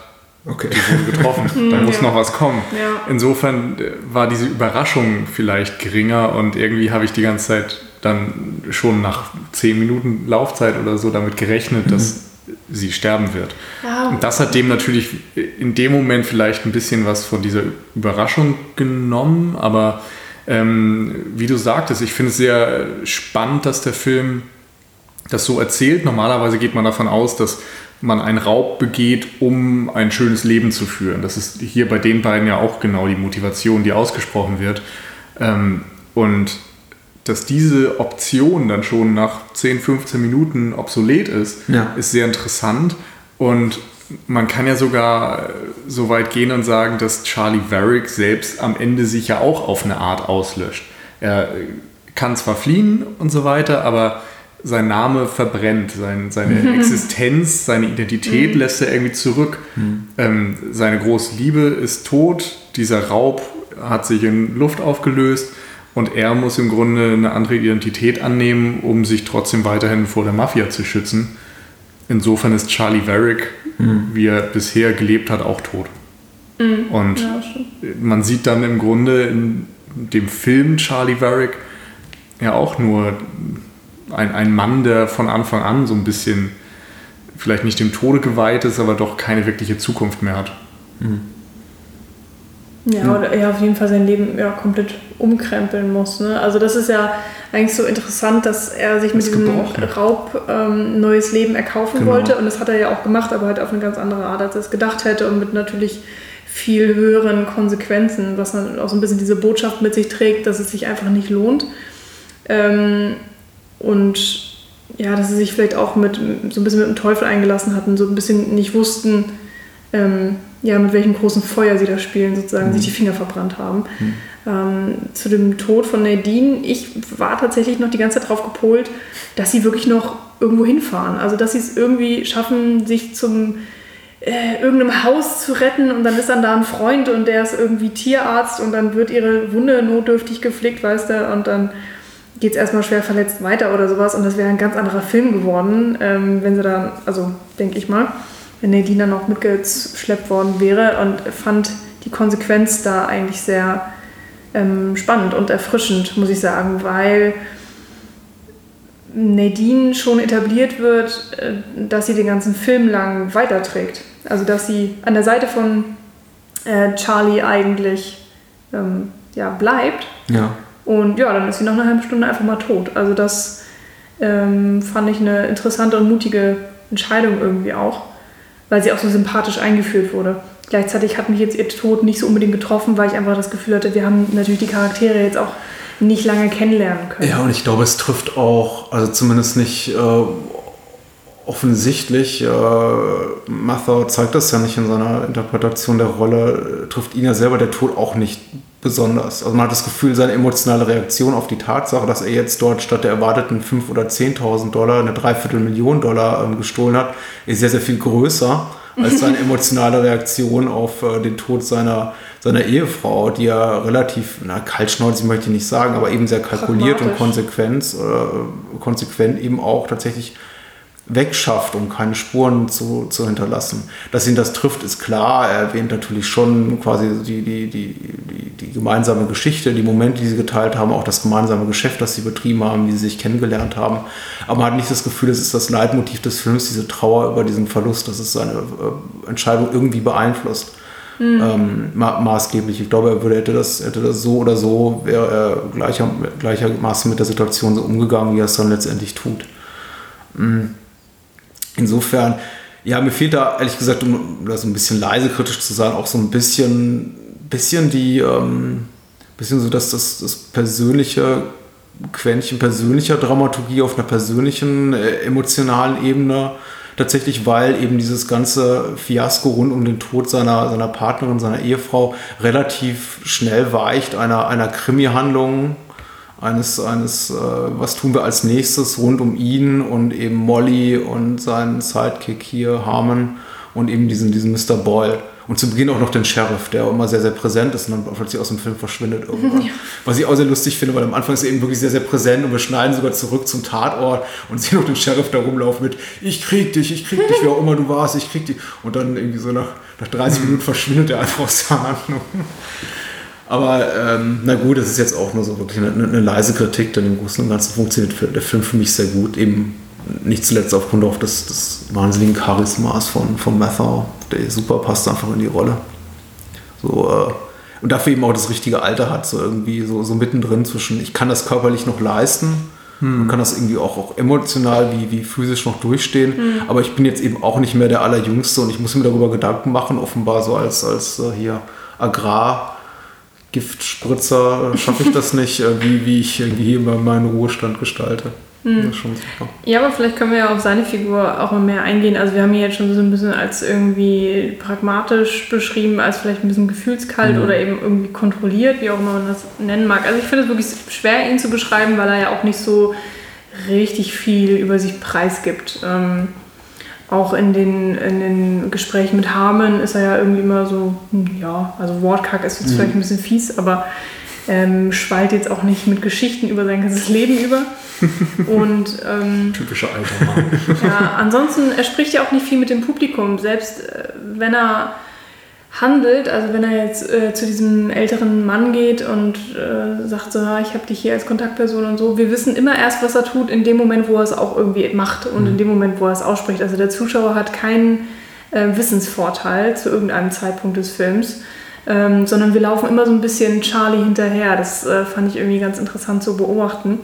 Okay. Die wurden getroffen. da muss ja. noch was kommen. Ja. Insofern äh, war diese Überraschung vielleicht geringer und irgendwie habe ich die ganze Zeit dann schon nach zehn Minuten Laufzeit oder so damit gerechnet, mhm. dass sie sterben wird. Ja. Und das hat dem natürlich in dem Moment vielleicht ein bisschen was von dieser Überraschung genommen, aber ähm, wie du sagtest, ich finde es sehr spannend, dass der Film das so erzählt. Normalerweise geht man davon aus, dass man einen Raub begeht, um ein schönes Leben zu führen. Das ist hier bei den beiden ja auch genau die Motivation, die ausgesprochen wird. Ähm, und dass diese Option dann schon nach 10, 15 Minuten obsolet ist, ja. ist sehr interessant. Und man kann ja sogar so weit gehen und sagen, dass Charlie Varick selbst am Ende sich ja auch auf eine Art auslöscht. Er kann zwar fliehen und so weiter, aber sein Name verbrennt, sein, seine mhm. Existenz, seine Identität mhm. lässt er irgendwie zurück. Mhm. Ähm, seine große Liebe ist tot, dieser Raub hat sich in Luft aufgelöst und er muss im Grunde eine andere Identität annehmen, um sich trotzdem weiterhin vor der Mafia zu schützen. Insofern ist Charlie Varick, mhm. wie er bisher gelebt hat, auch tot. Mhm. Und ja, man sieht dann im Grunde in dem Film Charlie Varick ja auch nur ein, ein Mann, der von Anfang an so ein bisschen vielleicht nicht dem Tode geweiht ist, aber doch keine wirkliche Zukunft mehr hat. Mhm. Ja, oder er auf jeden Fall sein Leben ja, komplett umkrempeln muss. Ne? Also das ist ja eigentlich so interessant, dass er sich mit diesem. Raub ähm, neues Leben erkaufen genau. wollte und das hat er ja auch gemacht, aber halt auf eine ganz andere Art, als er es gedacht hätte und mit natürlich viel höheren Konsequenzen, was dann auch so ein bisschen diese Botschaft mit sich trägt, dass es sich einfach nicht lohnt. Ähm, und ja, dass sie sich vielleicht auch mit so ein bisschen mit dem Teufel eingelassen hatten, so ein bisschen nicht wussten, ähm, ja, mit welchem großen Feuer sie da spielen, sozusagen, mhm. sich die Finger verbrannt haben. Mhm. Ähm, zu dem Tod von Nadine, ich war tatsächlich noch die ganze Zeit drauf gepolt, dass sie wirklich noch irgendwo hinfahren. Also, dass sie es irgendwie schaffen, sich zum äh, irgendeinem Haus zu retten und dann ist dann da ein Freund und der ist irgendwie Tierarzt und dann wird ihre Wunde notdürftig gepflegt, weißt du, und dann geht es erstmal schwer verletzt weiter oder sowas und das wäre ein ganz anderer Film geworden, ähm, wenn sie dann, also denke ich mal, wenn Nadine dann noch mitgeschleppt worden wäre und fand die Konsequenz da eigentlich sehr ähm, spannend und erfrischend, muss ich sagen, weil Nadine schon etabliert wird, äh, dass sie den ganzen Film lang weiterträgt. Also dass sie an der Seite von äh, Charlie eigentlich ähm, ja, bleibt. Ja und ja, dann ist sie nach einer halben Stunde einfach mal tot. Also das ähm, fand ich eine interessante und mutige Entscheidung irgendwie auch, weil sie auch so sympathisch eingeführt wurde. Gleichzeitig hat mich jetzt ihr Tod nicht so unbedingt getroffen, weil ich einfach das Gefühl hatte, wir haben natürlich die Charaktere jetzt auch nicht lange kennenlernen können. Ja, und ich glaube, es trifft auch, also zumindest nicht äh, offensichtlich, äh, Mather zeigt das ja nicht in seiner Interpretation der Rolle, trifft ihn ja selber der Tod auch nicht besonders. Also man hat das Gefühl, seine emotionale Reaktion auf die Tatsache, dass er jetzt dort statt der erwarteten 5.000 oder 10.000 Dollar eine Dreiviertelmillion Dollar ähm, gestohlen hat, ist sehr, sehr viel größer als seine emotionale Reaktion auf äh, den Tod seiner, seiner Ehefrau, die er relativ, na, kaltschnäuzig möchte ich nicht sagen, aber eben sehr kalkuliert und konsequent, äh, konsequent eben auch tatsächlich wegschafft, um keine Spuren zu, zu hinterlassen. Dass ihn das trifft, ist klar. Er erwähnt natürlich schon quasi die, die, die, die, die gemeinsame Geschichte, die Momente, die sie geteilt haben, auch das gemeinsame Geschäft, das sie betrieben haben, wie sie sich kennengelernt haben. Aber man hat nicht das Gefühl, es ist das Leitmotiv des Films, diese Trauer über diesen Verlust, dass es seine äh, Entscheidung irgendwie beeinflusst. Mhm. Ähm, ma maßgeblich. Ich glaube, er würde, hätte, das, hätte das so oder so, wäre er gleicher, gleichermaßen mit der Situation so umgegangen, wie er es dann letztendlich tut. Mhm. Insofern, ja, mir fehlt da ehrlich gesagt, um das ein bisschen leise kritisch zu sein, auch so ein bisschen, bisschen die, ähm, bisschen so, dass das, das persönliche Quäntchen persönlicher Dramaturgie auf einer persönlichen, äh, emotionalen Ebene tatsächlich, weil eben dieses ganze Fiasko rund um den Tod seiner, seiner Partnerin, seiner Ehefrau relativ schnell weicht einer, einer Krimi-Handlung eines, eines äh, was tun wir als nächstes rund um ihn und eben Molly und seinen Sidekick hier, Harmon und eben diesen, diesen Mr. Boyle. Und zu Beginn auch noch den Sheriff, der immer sehr, sehr präsent ist und dann plötzlich aus dem Film verschwindet irgendwann. Ja. Was ich auch sehr lustig finde, weil am Anfang ist er eben wirklich sehr, sehr präsent und wir schneiden sogar zurück zum Tatort und sehen auch den Sheriff da rumlaufen mit Ich krieg dich, ich krieg dich, wer auch immer du warst, ich krieg dich. Und dann irgendwie so nach, nach 30 Minuten verschwindet er einfach aus der Handlung. Aber ähm, na gut, das ist jetzt auch nur so wirklich eine, eine leise Kritik, denn im Großen und Ganzen funktioniert der Film für mich sehr gut. Eben nicht zuletzt aufgrund auch des, des wahnsinnigen Charismas von, von Mathau, der super passt einfach in die Rolle. So, äh, und dafür eben auch das richtige Alter hat, so irgendwie so, so mittendrin zwischen, ich kann das körperlich noch leisten, hm. man kann das irgendwie auch, auch emotional wie, wie physisch noch durchstehen, hm. aber ich bin jetzt eben auch nicht mehr der Allerjüngste und ich muss mir darüber Gedanken machen, offenbar so als, als äh, hier Agrar- Giftspritzer schaffe ich das nicht, äh, wie, wie ich irgendwie hier meinen Ruhestand gestalte. Hm. Ja, aber vielleicht können wir ja auf seine Figur auch mal mehr eingehen. Also wir haben ihn jetzt schon so ein bisschen als irgendwie pragmatisch beschrieben, als vielleicht ein bisschen gefühlskalt mhm. oder eben irgendwie kontrolliert, wie auch immer man das nennen mag. Also ich finde es wirklich schwer, ihn zu beschreiben, weil er ja auch nicht so richtig viel über sich preisgibt. Ähm, auch in den, in den Gesprächen mit Harmon ist er ja irgendwie immer so, hm, ja, also Wortkack ist jetzt mhm. vielleicht ein bisschen fies, aber ähm, schwallt jetzt auch nicht mit Geschichten über sein ganzes Leben über. Und, ähm, Typischer alter Mann. ja, ansonsten, er spricht ja auch nicht viel mit dem Publikum, selbst äh, wenn er handelt, also wenn er jetzt äh, zu diesem älteren Mann geht und äh, sagt so, ich habe dich hier als Kontaktperson und so, wir wissen immer erst, was er tut in dem Moment, wo er es auch irgendwie macht und mhm. in dem Moment, wo er es ausspricht. Also der Zuschauer hat keinen äh, Wissensvorteil zu irgendeinem Zeitpunkt des Films, ähm, sondern wir laufen immer so ein bisschen Charlie hinterher. Das äh, fand ich irgendwie ganz interessant zu beobachten.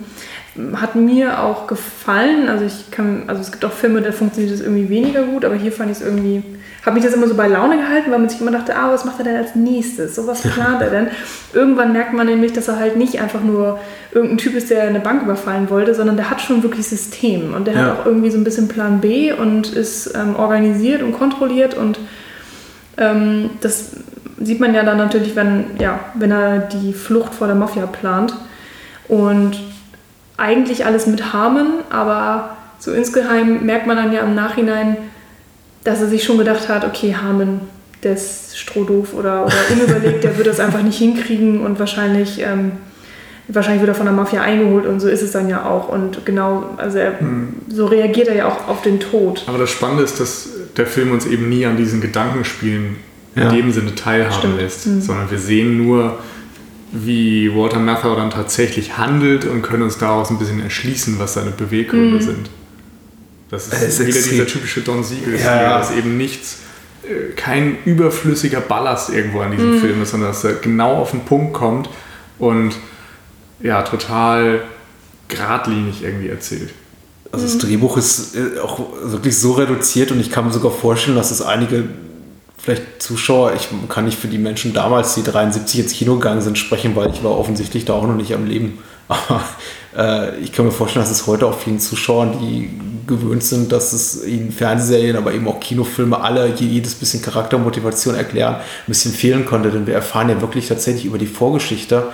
Hat mir auch gefallen, also ich kann, also es gibt auch Filme, da funktioniert das irgendwie weniger gut, aber hier fand ich es irgendwie habe mich das immer so bei Laune gehalten, weil man sich immer dachte, ah, was macht er denn als nächstes? So was plant er denn? Irgendwann merkt man nämlich, dass er halt nicht einfach nur irgendein Typ ist, der eine Bank überfallen wollte, sondern der hat schon wirklich System und der ja. hat auch irgendwie so ein bisschen Plan B und ist ähm, organisiert und kontrolliert und ähm, das sieht man ja dann natürlich, wenn, ja, wenn er die Flucht vor der Mafia plant und eigentlich alles mit Harmen, aber so insgeheim merkt man dann ja im Nachhinein, dass er sich schon gedacht hat, okay, Harmon, der ist strohdoof oder, oder unüberlegt, der wird das einfach nicht hinkriegen und wahrscheinlich, ähm, wahrscheinlich wird er von der Mafia eingeholt und so ist es dann ja auch. Und genau, also er, hm. so reagiert er ja auch auf den Tod. Aber das Spannende ist, dass der Film uns eben nie an diesen Gedankenspielen ja. in dem Sinne teilhaben Stimmt. lässt, hm. sondern wir sehen nur, wie Walter Matthau dann tatsächlich handelt und können uns daraus ein bisschen erschließen, was seine Beweggründe hm. sind. Das ist, ist wieder dieser typische Don Siegel, ja, ja. dass eben nichts, äh, kein überflüssiger Ballast irgendwo an diesem mhm. Film ist, sondern dass er genau auf den Punkt kommt und ja, total geradlinig irgendwie erzählt. Also das Drehbuch ist äh, auch wirklich so reduziert und ich kann mir sogar vorstellen, dass es einige vielleicht Zuschauer, ich kann nicht für die Menschen damals, die 73 ins Kino gegangen sind, sprechen, weil ich war offensichtlich da auch noch nicht am Leben Aber äh, ich kann mir vorstellen, dass es heute auch vielen Zuschauern, die gewöhnt sind, dass es ihnen Fernsehserien, aber eben auch Kinofilme alle jedes bisschen Charaktermotivation erklären, ein bisschen fehlen konnte. Denn wir erfahren ja wirklich tatsächlich über die Vorgeschichte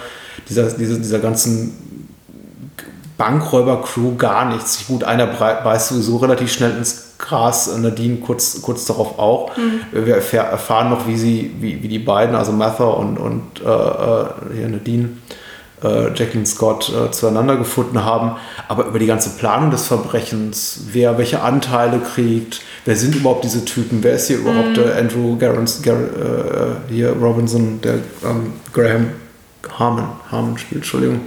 dieser, dieser, dieser ganzen Bankräuber-Crew gar nichts. Gut, einer beißt sowieso relativ schnell ins Gras, Nadine kurz, kurz darauf auch. Mhm. Wir erfahren noch, wie sie, wie, wie die beiden, also Mather und, und äh, äh Nadine, äh, Jacqueline Scott äh, zueinander gefunden haben, aber über die ganze Planung des Verbrechens, wer welche Anteile kriegt, wer sind überhaupt diese Typen, wer ist hier mhm. überhaupt äh, Andrew Garrons, Gar, äh, hier Robinson, der ähm, Graham Harmon, Harmon spielt, Entschuldigung,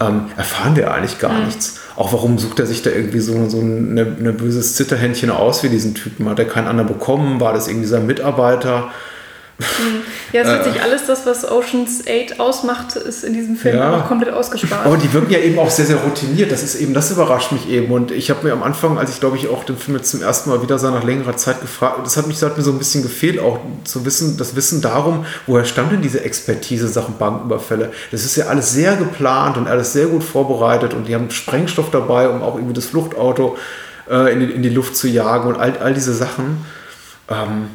ähm, erfahren wir eigentlich gar mhm. nichts. Auch warum sucht er sich da irgendwie so, so eine, eine böses Zitterhändchen aus wie diesen Typen? Hat er keinen anderen bekommen? War das irgendwie sein Mitarbeiter? Hm. Ja, es wird sich alles das, was Oceans 8 ausmacht, ist in diesem Film ja. auch komplett ausgespart. Aber die wirken ja eben auch sehr, sehr routiniert. Das ist eben, das überrascht mich eben. Und ich habe mir am Anfang, als ich glaube ich auch den Film jetzt zum ersten Mal wieder sah, nach längerer Zeit gefragt, das hat mich das hat mir so ein bisschen gefehlt, auch zu wissen, das Wissen darum, woher stammt denn diese Expertise Sachen Banküberfälle. Das ist ja alles sehr geplant und alles sehr gut vorbereitet und die haben Sprengstoff dabei, um auch irgendwie das Fluchtauto äh, in, die, in die Luft zu jagen und all, all diese Sachen. Ähm,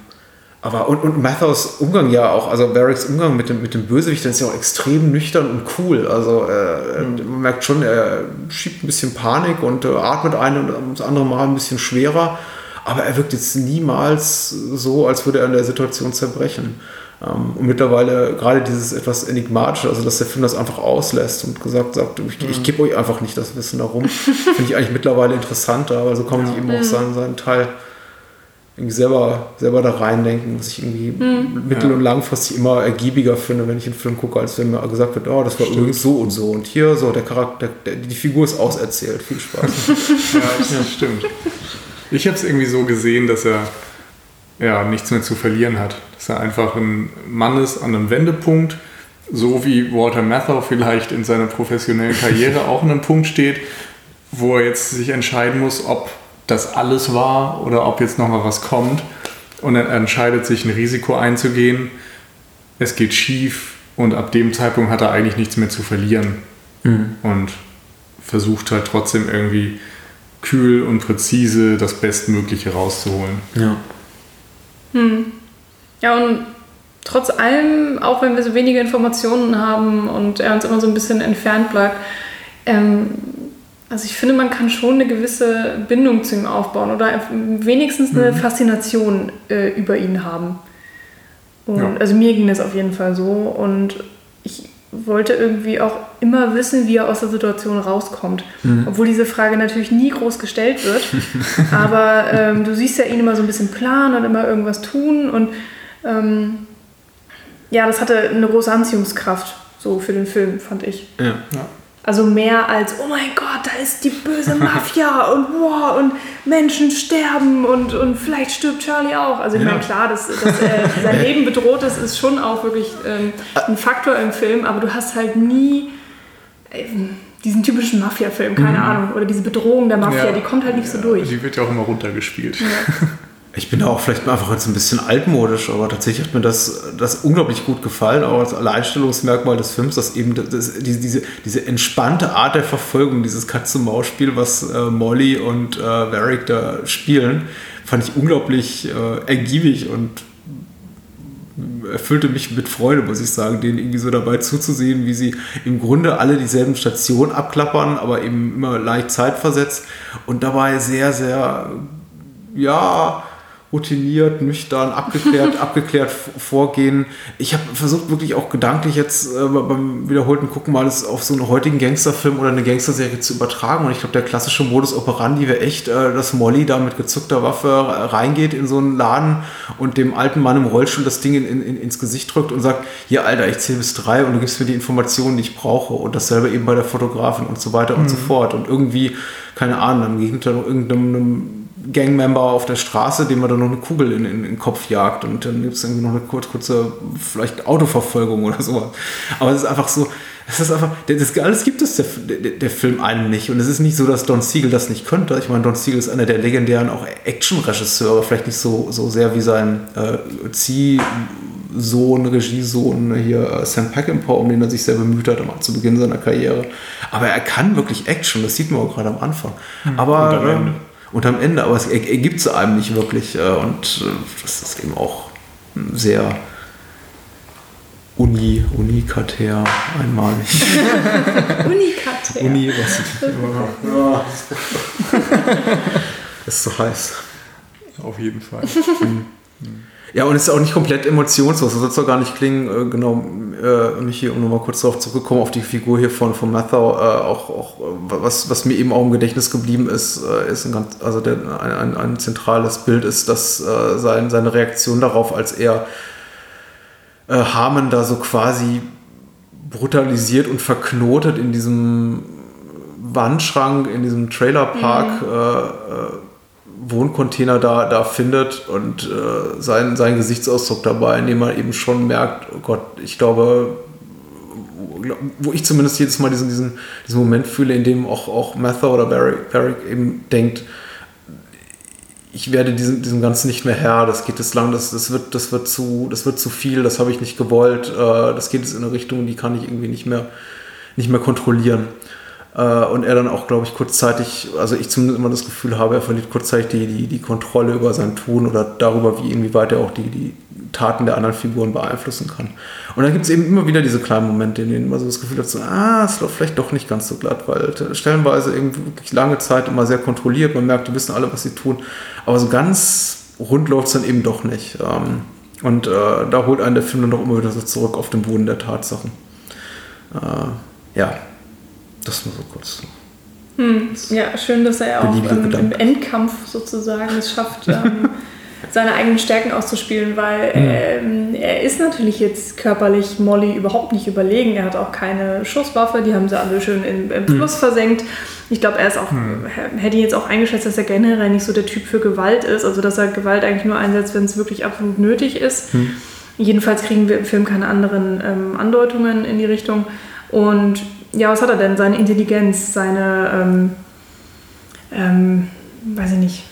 aber und, und Mathaus Umgang ja auch, also Barracks Umgang mit dem, mit dem Bösewicht, der ist ja auch extrem nüchtern und cool. Also äh, mhm. man merkt schon, er schiebt ein bisschen Panik und äh, atmet ein und das andere Mal ein bisschen schwerer. Aber er wirkt jetzt niemals so, als würde er in der Situation zerbrechen. Ähm, und mittlerweile gerade dieses etwas Enigmatische, also dass der Film das einfach auslässt und gesagt sagt, ich, mhm. ich gebe euch einfach nicht das Wissen darum, finde ich eigentlich mittlerweile interessanter, weil so kann man sich eben auch seinen, seinen Teil irgendwie selber, selber da reindenken, was ich irgendwie mhm. mittel- und langfristig immer ergiebiger finde, wenn ich einen Film gucke, als wenn mir gesagt wird, oh, das war Stimmt. übrigens so und so. Und hier so, der Charakter, der, die Figur ist auserzählt. Viel Spaß. ja, das stimmt. Ich habe es irgendwie so gesehen, dass er ja, nichts mehr zu verlieren hat. Dass er einfach ein Mann ist an einem Wendepunkt, so wie Walter Matthau vielleicht in seiner professionellen Karriere auch an einem Punkt steht, wo er jetzt sich entscheiden muss, ob das alles war oder ob jetzt noch mal was kommt. Und er entscheidet sich, ein Risiko einzugehen. Es geht schief und ab dem Zeitpunkt hat er eigentlich nichts mehr zu verlieren. Mhm. Und versucht halt trotzdem irgendwie kühl und präzise das Bestmögliche rauszuholen. Ja. Hm. Ja, und trotz allem, auch wenn wir so wenige Informationen haben und er uns immer so ein bisschen entfernt bleibt, ähm, also ich finde, man kann schon eine gewisse Bindung zu ihm aufbauen oder wenigstens eine mhm. Faszination äh, über ihn haben. Und, ja. Also mir ging das auf jeden Fall so und ich wollte irgendwie auch immer wissen, wie er aus der Situation rauskommt. Mhm. Obwohl diese Frage natürlich nie groß gestellt wird. Aber ähm, du siehst ja ihn immer so ein bisschen planen und immer irgendwas tun und ähm, ja, das hatte eine große Anziehungskraft so für den Film, fand ich. Ja. ja. Also mehr als, oh mein Gott, da ist die böse Mafia und wow, und Menschen sterben und, und vielleicht stirbt Charlie auch. Also ich ja. meine, klar, dass, dass äh, sein Leben bedroht ist, ist schon auch wirklich ähm, ein Faktor im Film, aber du hast halt nie äh, diesen typischen Mafia-Film, keine mhm. Ahnung, oder diese Bedrohung der Mafia, ja. die kommt halt nicht so durch. Die wird ja auch immer runtergespielt. Ich bin da auch vielleicht einfach jetzt ein bisschen altmodisch, aber tatsächlich hat mir das, das unglaublich gut gefallen, auch als Alleinstellungsmerkmal des Films, dass eben das, diese, diese entspannte Art der Verfolgung, dieses Katz-und-Maus-Spiel, was äh, Molly und äh, Varric da spielen, fand ich unglaublich äh, ergiebig und erfüllte mich mit Freude, muss ich sagen, denen irgendwie so dabei zuzusehen, wie sie im Grunde alle dieselben Stationen abklappern, aber eben immer leicht zeitversetzt und dabei sehr, sehr, ja, routiniert, nüchtern, abgeklärt, abgeklärt vorgehen. Ich habe versucht, wirklich auch gedanklich jetzt äh, beim wiederholten Gucken mal das auf so einen heutigen Gangsterfilm oder eine Gangsterserie zu übertragen. Und ich glaube, der klassische Modus operandi wäre echt, äh, dass Molly da mit gezückter Waffe reingeht in so einen Laden und dem alten Mann im Rollstuhl das Ding in, in, ins Gesicht drückt und sagt, hier Alter, ich zähle bis drei und du gibst mir die Informationen, die ich brauche. Und dasselbe eben bei der Fotografin und so weiter mhm. und so fort. Und irgendwie, keine Ahnung, dann hinter irgendeinem Gangmember auf der Straße, dem man dann noch eine Kugel in, in, in den Kopf jagt und dann gibt es irgendwie noch eine kurze, kurze, vielleicht Autoverfolgung oder sowas. Aber es ist einfach so, es ist einfach, das alles gibt es der, der, der, Film einem nicht. Und es ist nicht so, dass Don Siegel das nicht könnte. Ich meine, Don Siegel ist einer der legendären auch Action-Regisseure, vielleicht nicht so, so sehr wie sein äh, Zieh Sohn, Regiesohn hier äh, Sam Peckinpah, um den er sich sehr bemüht hat am- zu Beginn seiner Karriere. Aber er kann wirklich Action, das sieht man auch gerade am Anfang. Aber und am ähm. Und am Ende, aber es er, er gibt es einem nicht wirklich. Äh, und äh, das ist eben auch sehr uni, unikatär, einmalig. Unikat. Uni, was ja. ist so heiß. Auf jeden Fall. Ja, und es ist auch nicht komplett emotionslos. Das soll doch gar nicht klingen. Äh, genau, äh, mich hier, um nochmal kurz darauf zurückzukommen, auf die Figur hier von, von Mathau, äh, auch, auch äh, was, was mir eben auch im Gedächtnis geblieben ist, äh, ist ein ganz, also der, ein, ein, ein zentrales Bild ist, dass äh, sein, seine Reaktion darauf, als er äh, Harmon da so quasi brutalisiert und verknotet in diesem Wandschrank, in diesem Trailerpark äh, äh, Wohncontainer da, da findet und äh, sein, sein Gesichtsausdruck dabei, in dem man eben schon merkt, oh Gott, ich glaube, wo- ich zumindest jedes Mal diesen, diesen, diesen Moment fühle, in dem auch, auch Mather oder Barrick, Barrick eben denkt, ich werde diesem, diesem Ganzen nicht mehr Herr, das geht jetzt lang, das, das, wird, das, wird zu, das wird zu viel, das habe ich nicht gewollt, äh, das geht jetzt in eine Richtung, die kann ich irgendwie nicht mehr, nicht mehr kontrollieren. Äh, und er dann auch, glaube ich, kurzzeitig, also ich zumindest immer das Gefühl habe, er verliert kurzzeitig die, die, die Kontrolle über sein Tun oder darüber, wie inwieweit er auch die, die Taten der anderen Figuren beeinflussen kann. Und dann gibt es eben immer wieder diese kleinen Momente, in denen man so das Gefühl hat, so, ah, es läuft vielleicht doch nicht ganz so glatt, weil stellenweise eben wirklich lange Zeit immer sehr kontrolliert, man merkt, die wissen alle, was sie tun, aber so ganz rund läuft es dann eben doch nicht. Ähm, und äh, da holt einen der Film dann doch immer wieder so zurück auf den Boden der Tatsachen. Äh, ja, das nur so kurz. Ja, schön, dass er auch im Gedanke. Endkampf sozusagen es schafft, ähm, seine eigenen Stärken auszuspielen, weil ähm, er ist natürlich jetzt körperlich Molly überhaupt nicht überlegen. Er hat auch keine Schusswaffe, die haben sie alle schön im, im Fluss versenkt. Ich glaube, er ist auch, hätte ihn jetzt auch eingeschätzt, dass er generell nicht so der Typ für Gewalt ist, also dass er Gewalt eigentlich nur einsetzt, wenn es wirklich absolut nötig ist. Jedenfalls kriegen wir im Film keine anderen ähm, Andeutungen in die Richtung. Und ja, was hat er denn? Seine Intelligenz, seine, ähm, ähm, weiß ich nicht,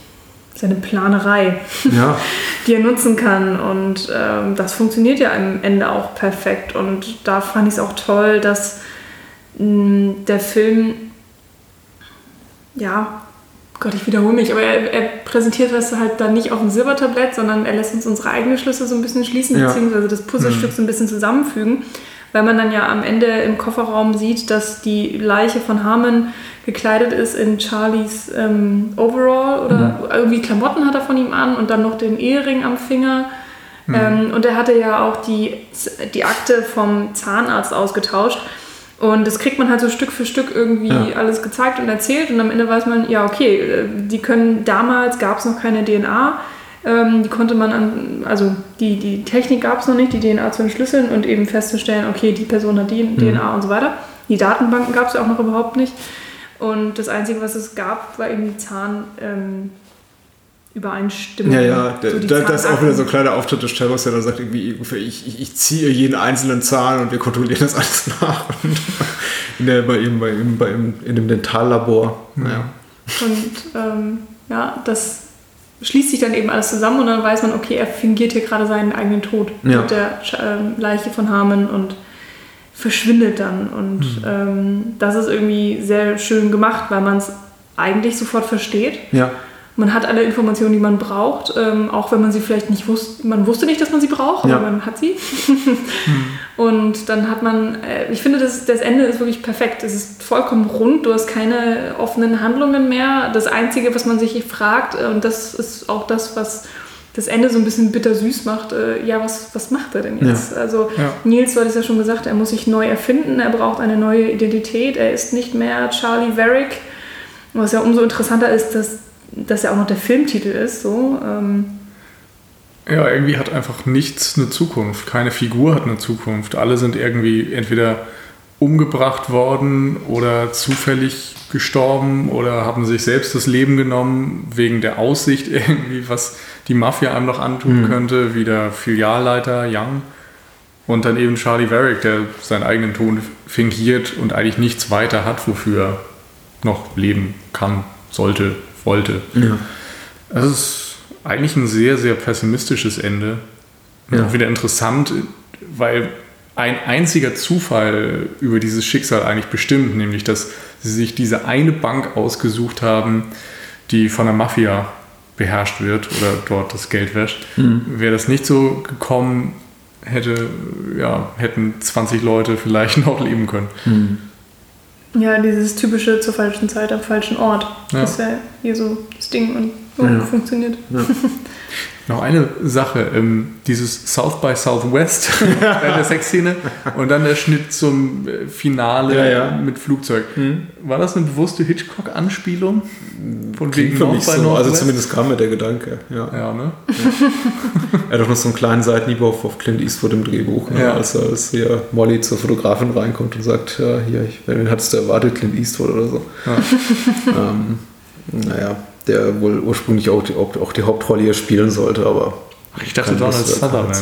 seine Planerei, Ja, die er nutzen kann. Und ähm, das funktioniert ja am Ende auch perfekt. Und da fand ich es auch toll, dass mh, der Film, ja, Gott, ich wiederhole mich, aber er, er präsentiert das halt dann nicht auf dem Silbertablett, sondern er lässt uns unsere eigenen Schlüsse so ein bisschen schließen, Ja. beziehungsweise das Puzzlestück so ein bisschen zusammenfügen, weil man dann ja am Ende im Kofferraum sieht, dass die Leiche von Harmon gekleidet ist in Charlies ähm, Overall oder irgendwie Klamotten hat er von ihm an und dann noch den Ehering am Finger. Ähm, und er hatte ja auch die, die Akte vom Zahnarzt ausgetauscht. Und das kriegt man halt so Stück für Stück irgendwie Ja. alles gezeigt und erzählt. Und am Ende weiß man, ja, okay, äh, die können, damals gab es noch keine DNA. Ähm, die konnte man an, also die, die Technik gab es noch nicht, die DNA zu entschlüsseln und eben festzustellen, okay, die Person hat die DNA und so weiter. Die Datenbanken gab es ja auch noch überhaupt nicht. Und das Einzige, was es gab, war eben die Zahn. Ähm, Übereinstimmung. ja, ja. So da, das ist auch wieder so ein kleiner Auftritt des Terrors, der da sagt, irgendwie, ich, ich, ich ziehe jeden einzelnen Zahn und wir kontrollieren das alles nach. Und in, der, bei ihm, bei ihm, bei ihm, in dem Dentallabor. Naja. Und ähm, ja, das schließt sich dann eben alles zusammen und dann weiß man, okay, er fingiert hier gerade seinen eigenen Tod Ja. mit der ähm, Leiche von Harmon und verschwindet dann. Und ähm, das ist irgendwie sehr schön gemacht, weil man es eigentlich sofort versteht. Ja. Man hat alle Informationen, die man braucht, ähm, auch wenn man sie vielleicht nicht wusste. Man wusste nicht, dass man sie braucht, aber Ja. man hat sie. Und dann hat man, äh, ich finde, das, das Ende ist wirklich perfekt. Es ist vollkommen rund, du hast keine offenen Handlungen mehr. Das Einzige, was man sich fragt, äh, und das ist auch das, was das Ende so ein bisschen bittersüß macht, äh, ja, was, was macht er denn jetzt? Also Ja. Nils, du hattest ja schon gesagt, er muss sich neu erfinden, er braucht eine neue Identität, er ist nicht mehr Charlie Varick. Was ja umso interessanter ist, dass das ja auch noch der Filmtitel ist. So. Ähm, Ja, irgendwie hat einfach nichts eine Zukunft. Keine Figur hat eine Zukunft. Alle sind irgendwie entweder umgebracht worden oder zufällig gestorben oder haben sich selbst das Leben genommen wegen der Aussicht irgendwie, was die Mafia einem noch antun könnte, wie der Filialleiter Young. Und dann eben Charlie Varick, der seinen eigenen Ton fingiert und eigentlich nichts weiter hat, wofür er noch leben kann, sollte, wollte. Ja. Es ist eigentlich ein sehr, sehr pessimistisches Ende. Und auch wieder interessant, weil ein einziger Zufall über dieses Schicksal eigentlich bestimmt, nämlich dass sie sich diese eine Bank ausgesucht haben, die von der Mafia beherrscht wird oder dort das Geld wäscht. Wäre das nicht so gekommen, hätte, ja, hätten 20 Leute vielleicht noch leben können. Ja, dieses typische zur falschen Zeit am falschen Ort. Ja. Das ist ja hier so Ding und oh, funktioniert. Noch eine Sache, ähm, dieses South by Southwest in der Sexszene und dann der Schnitt zum äh, Finale Ja, ja. mit Flugzeug. War das eine bewusste Hitchcock-Anspielung? Von Klingt für North mich by so, also zumindest kam mir der Gedanke. Ja. Ja, ne? Er hat auch noch so einen kleinen Seitenhieb auf, Clint Eastwood im Drehbuch, ne? Ja. als, als hier Molly zur Fotografin reinkommt und sagt, ja, hier, ich, wen hattest du erwartet, Clint Eastwood oder so. ähm, naja, der wohl ursprünglich auch die, auch, auch die Hauptrolle hier spielen sollte, aber Ich dachte Donald Sutherland.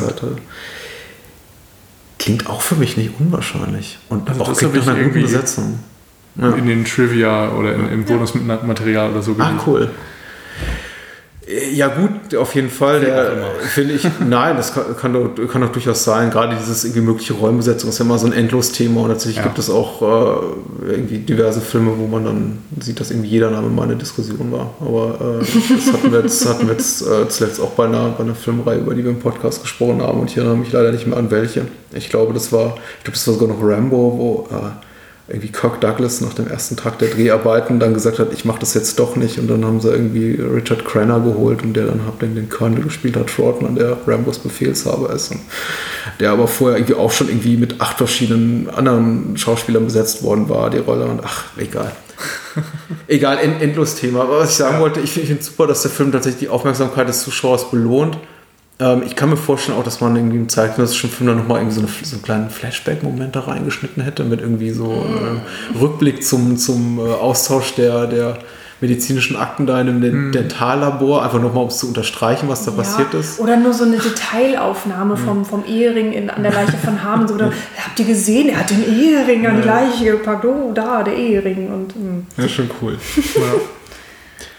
Klingt auch für mich nicht unwahrscheinlich. Und Also auch klingt hab nach ich einer guten irgendwie- Besetzung. Ja. In den Trivia oder in, im Bonusmaterial oder so Ah, cool. Äh, Ja gut, auf jeden Fall. Finde ich, nein, das kann, kann, doch, kann doch durchaus sein. Gerade dieses irgendwie mögliche Rollenbesetzung ist ja immer so ein Endlos-Thema und tatsächlich Ja. gibt es auch äh, irgendwie diverse Filme, wo man dann sieht, dass irgendwie jeder Name mal eine Diskussion war. Aber äh, das hatten wir jetzt, hatten wir jetzt äh, zuletzt auch bei einer, bei einer Filmreihe, über die wir im Podcast gesprochen haben und ich erinnere mich leider nicht mehr an welche. Ich glaube, das war, ich glaube, das war sogar noch Rambo, wo äh, irgendwie Kirk Douglas nach dem ersten Tag der Dreharbeiten dann gesagt hat, ich mache das jetzt doch nicht. Und dann haben sie irgendwie Richard Crenna geholt und der dann hat den, den Colonel gespielt hat, Trotman, der Rambos Befehlshaber ist. Und der aber vorher irgendwie auch schon irgendwie mit acht verschiedenen anderen Schauspielern besetzt worden war, die Rolle. Und ach, egal. egal, end, endlos Thema. Aber was ich sagen wollte, ich finde es super, dass der Film tatsächlich die Aufmerksamkeit des Zuschauers belohnt. Ähm, ich kann mir vorstellen auch, dass man irgendwie im zeitgenössischen Film dann nochmal irgendwie so, eine, so einen kleinen Flashback-Moment da reingeschnitten hätte, mit irgendwie so einem Rückblick zum, zum äh, Austausch der, der medizinischen Akten da in einem Den- Dentallabor, einfach nochmal, um es zu unterstreichen, was da passiert ist. Oder nur so eine Detailaufnahme vom, vom Ehering in, an der Leiche von Hamen. So, oder, habt ihr gesehen, er hat den Ehering an die Leiche gepackt. Oh, da, der Ehering. Und hm, Ja, schon cool.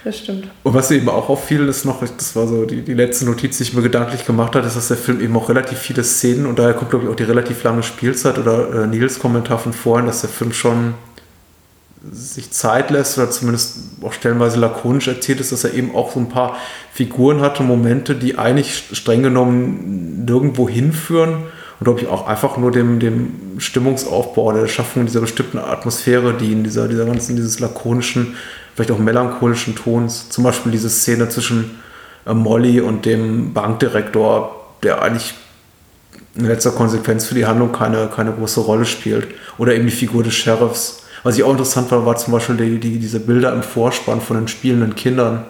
das stimmt. Und was eben auch auffiel, ist noch, das war so die, die letzte Notiz, die ich mir gedanklich gemacht habe, ist, dass der Film eben auch relativ viele Szenen und daher kommt, glaube ich, auch die relativ lange Spielzeit oder äh, Nils Kommentar von vorhin, dass der Film schon sich Zeit lässt oder zumindest auch stellenweise lakonisch erzählt ist, dass er eben auch so ein paar Figuren hatte, Momente, die eigentlich streng genommen nirgendwo hinführen und glaube ich auch einfach nur dem, dem Stimmungsaufbau oder der Schaffung dieser bestimmten Atmosphäre dienen, dieser, dieser ganzen, dieses lakonischen, vielleicht auch melancholischen Tons. Zum Beispiel diese Szene zwischen äh, Molly und dem Bankdirektor, der eigentlich in letzter Konsequenz für die Handlung keine, keine große Rolle spielt. Oder eben die Figur des Sheriffs. Was ich auch interessant war, war zum Beispiel die, die, diese Bilder im Vorspann von den spielenden Kindern.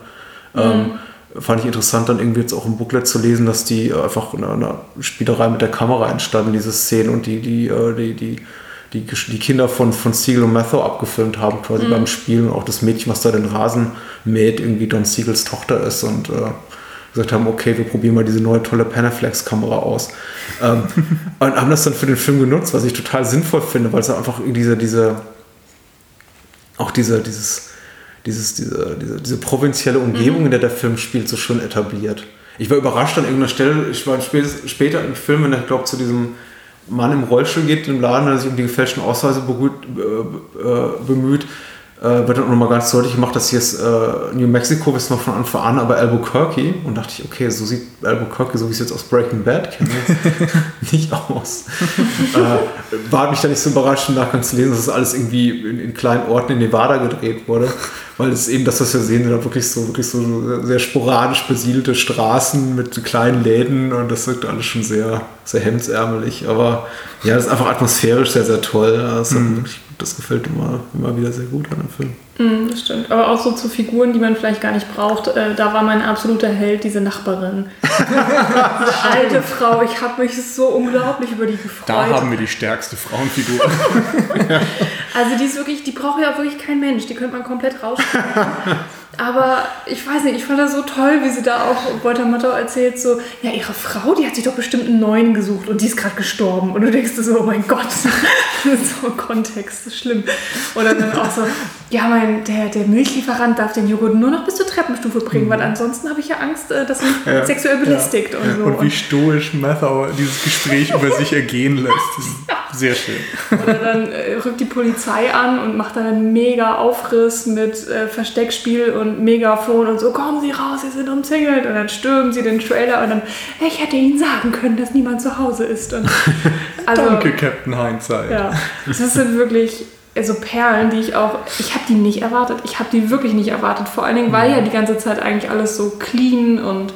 Ähm, fand ich interessant, dann irgendwie jetzt auch im Booklet zu lesen, dass die einfach in einer Spielerei mit der Kamera entstanden, diese Szenen und die, die, äh, die, die, die, die Kinder von, von Siegel und Matthew abgefilmt haben, quasi beim Spielen. Und auch das Mädchen, was da den Rasen mäht, irgendwie Don Siegels Tochter ist und äh, gesagt haben, okay, wir probieren mal diese neue tolle Panaflex-Kamera aus. Ähm, und haben das dann für den Film genutzt, was ich total sinnvoll finde, weil es einfach diese, diese, auch diese, dieses, dieses, diese, diese, diese provinzielle Umgebung, in der der Film spielt, so schön etabliert. Ich war überrascht an irgendeiner Stelle, ich war später im Film, wenn er, glaube zu diesem Mann im Rollstuhl geht, im Laden, der sich um die gefälschten Ausweise äh, äh, bemüht, äh, wird dann auch nochmal ganz deutlich gemacht, dass hier ist äh, New Mexico, wissen wir von Anfang an, aber Albuquerque. Und dachte ich, okay, so sieht Albuquerque, so wie ich es jetzt aus Breaking Bad kenne, nicht aus. äh, war mich da nicht so überrascht, im Nachgang zu lesen, dass das alles irgendwie in, in kleinen Orten in Nevada gedreht wurde. Weil es eben das, was wir sehen, sind da wirklich so, wirklich so sehr sporadisch besiedelte Straßen mit kleinen Läden und das wirkt alles schon sehr, sehr hemdsärmelig. Aber ja, das ist einfach atmosphärisch sehr, sehr toll. Das, hat wirklich, das gefällt immer, immer wieder sehr gut an dem Film. Hm, das stimmt. Aber auch so zu Figuren, die man vielleicht gar nicht braucht. Äh, da war mein absoluter Held diese Nachbarin. diese alte Frau. Ich habe mich so unglaublich über die gefreut. Da haben wir die stärkste Frauenfigur. Also die ist wirklich, die braucht ja wirklich kein Mensch. Die könnte man komplett rausschneiden. Aber ich weiß nicht, ich fand das so toll, wie sie da auch Walter Matthau erzählt, so, ja, ihre Frau, die hat sich doch bestimmt einen neuen gesucht und die ist gerade gestorben. Und du denkst dir so, oh mein Gott, so Kontext, das ist schlimm. Oder dann auch so, ja, mein, der, der Milchlieferant darf den Joghurt nur noch bis zur Treppenstufe bringen, weil ansonsten habe ich ja Angst, äh, dass er mich Ja. sexuell belästigt und so. Und wie stoisch Mathau dieses Gespräch über sich ergehen lässt. Das ist sehr schön. Oder dann äh, rückt die Polizei an und macht dann einen mega Aufriss mit äh, Versteckspiel und Megafon und so, kommen Sie raus, Sie sind umzingelt. Und dann stürmen sie den Trailer und dann, ich hätte Ihnen sagen können, dass niemand zu Hause ist. Und, also, Danke, Captain Hindsight. Ja, das sind wirklich so Perlen, die ich auch, ich habe die nicht erwartet. Ich habe die wirklich nicht erwartet. Vor allen Dingen, weil ja die ganze Zeit eigentlich alles so clean und,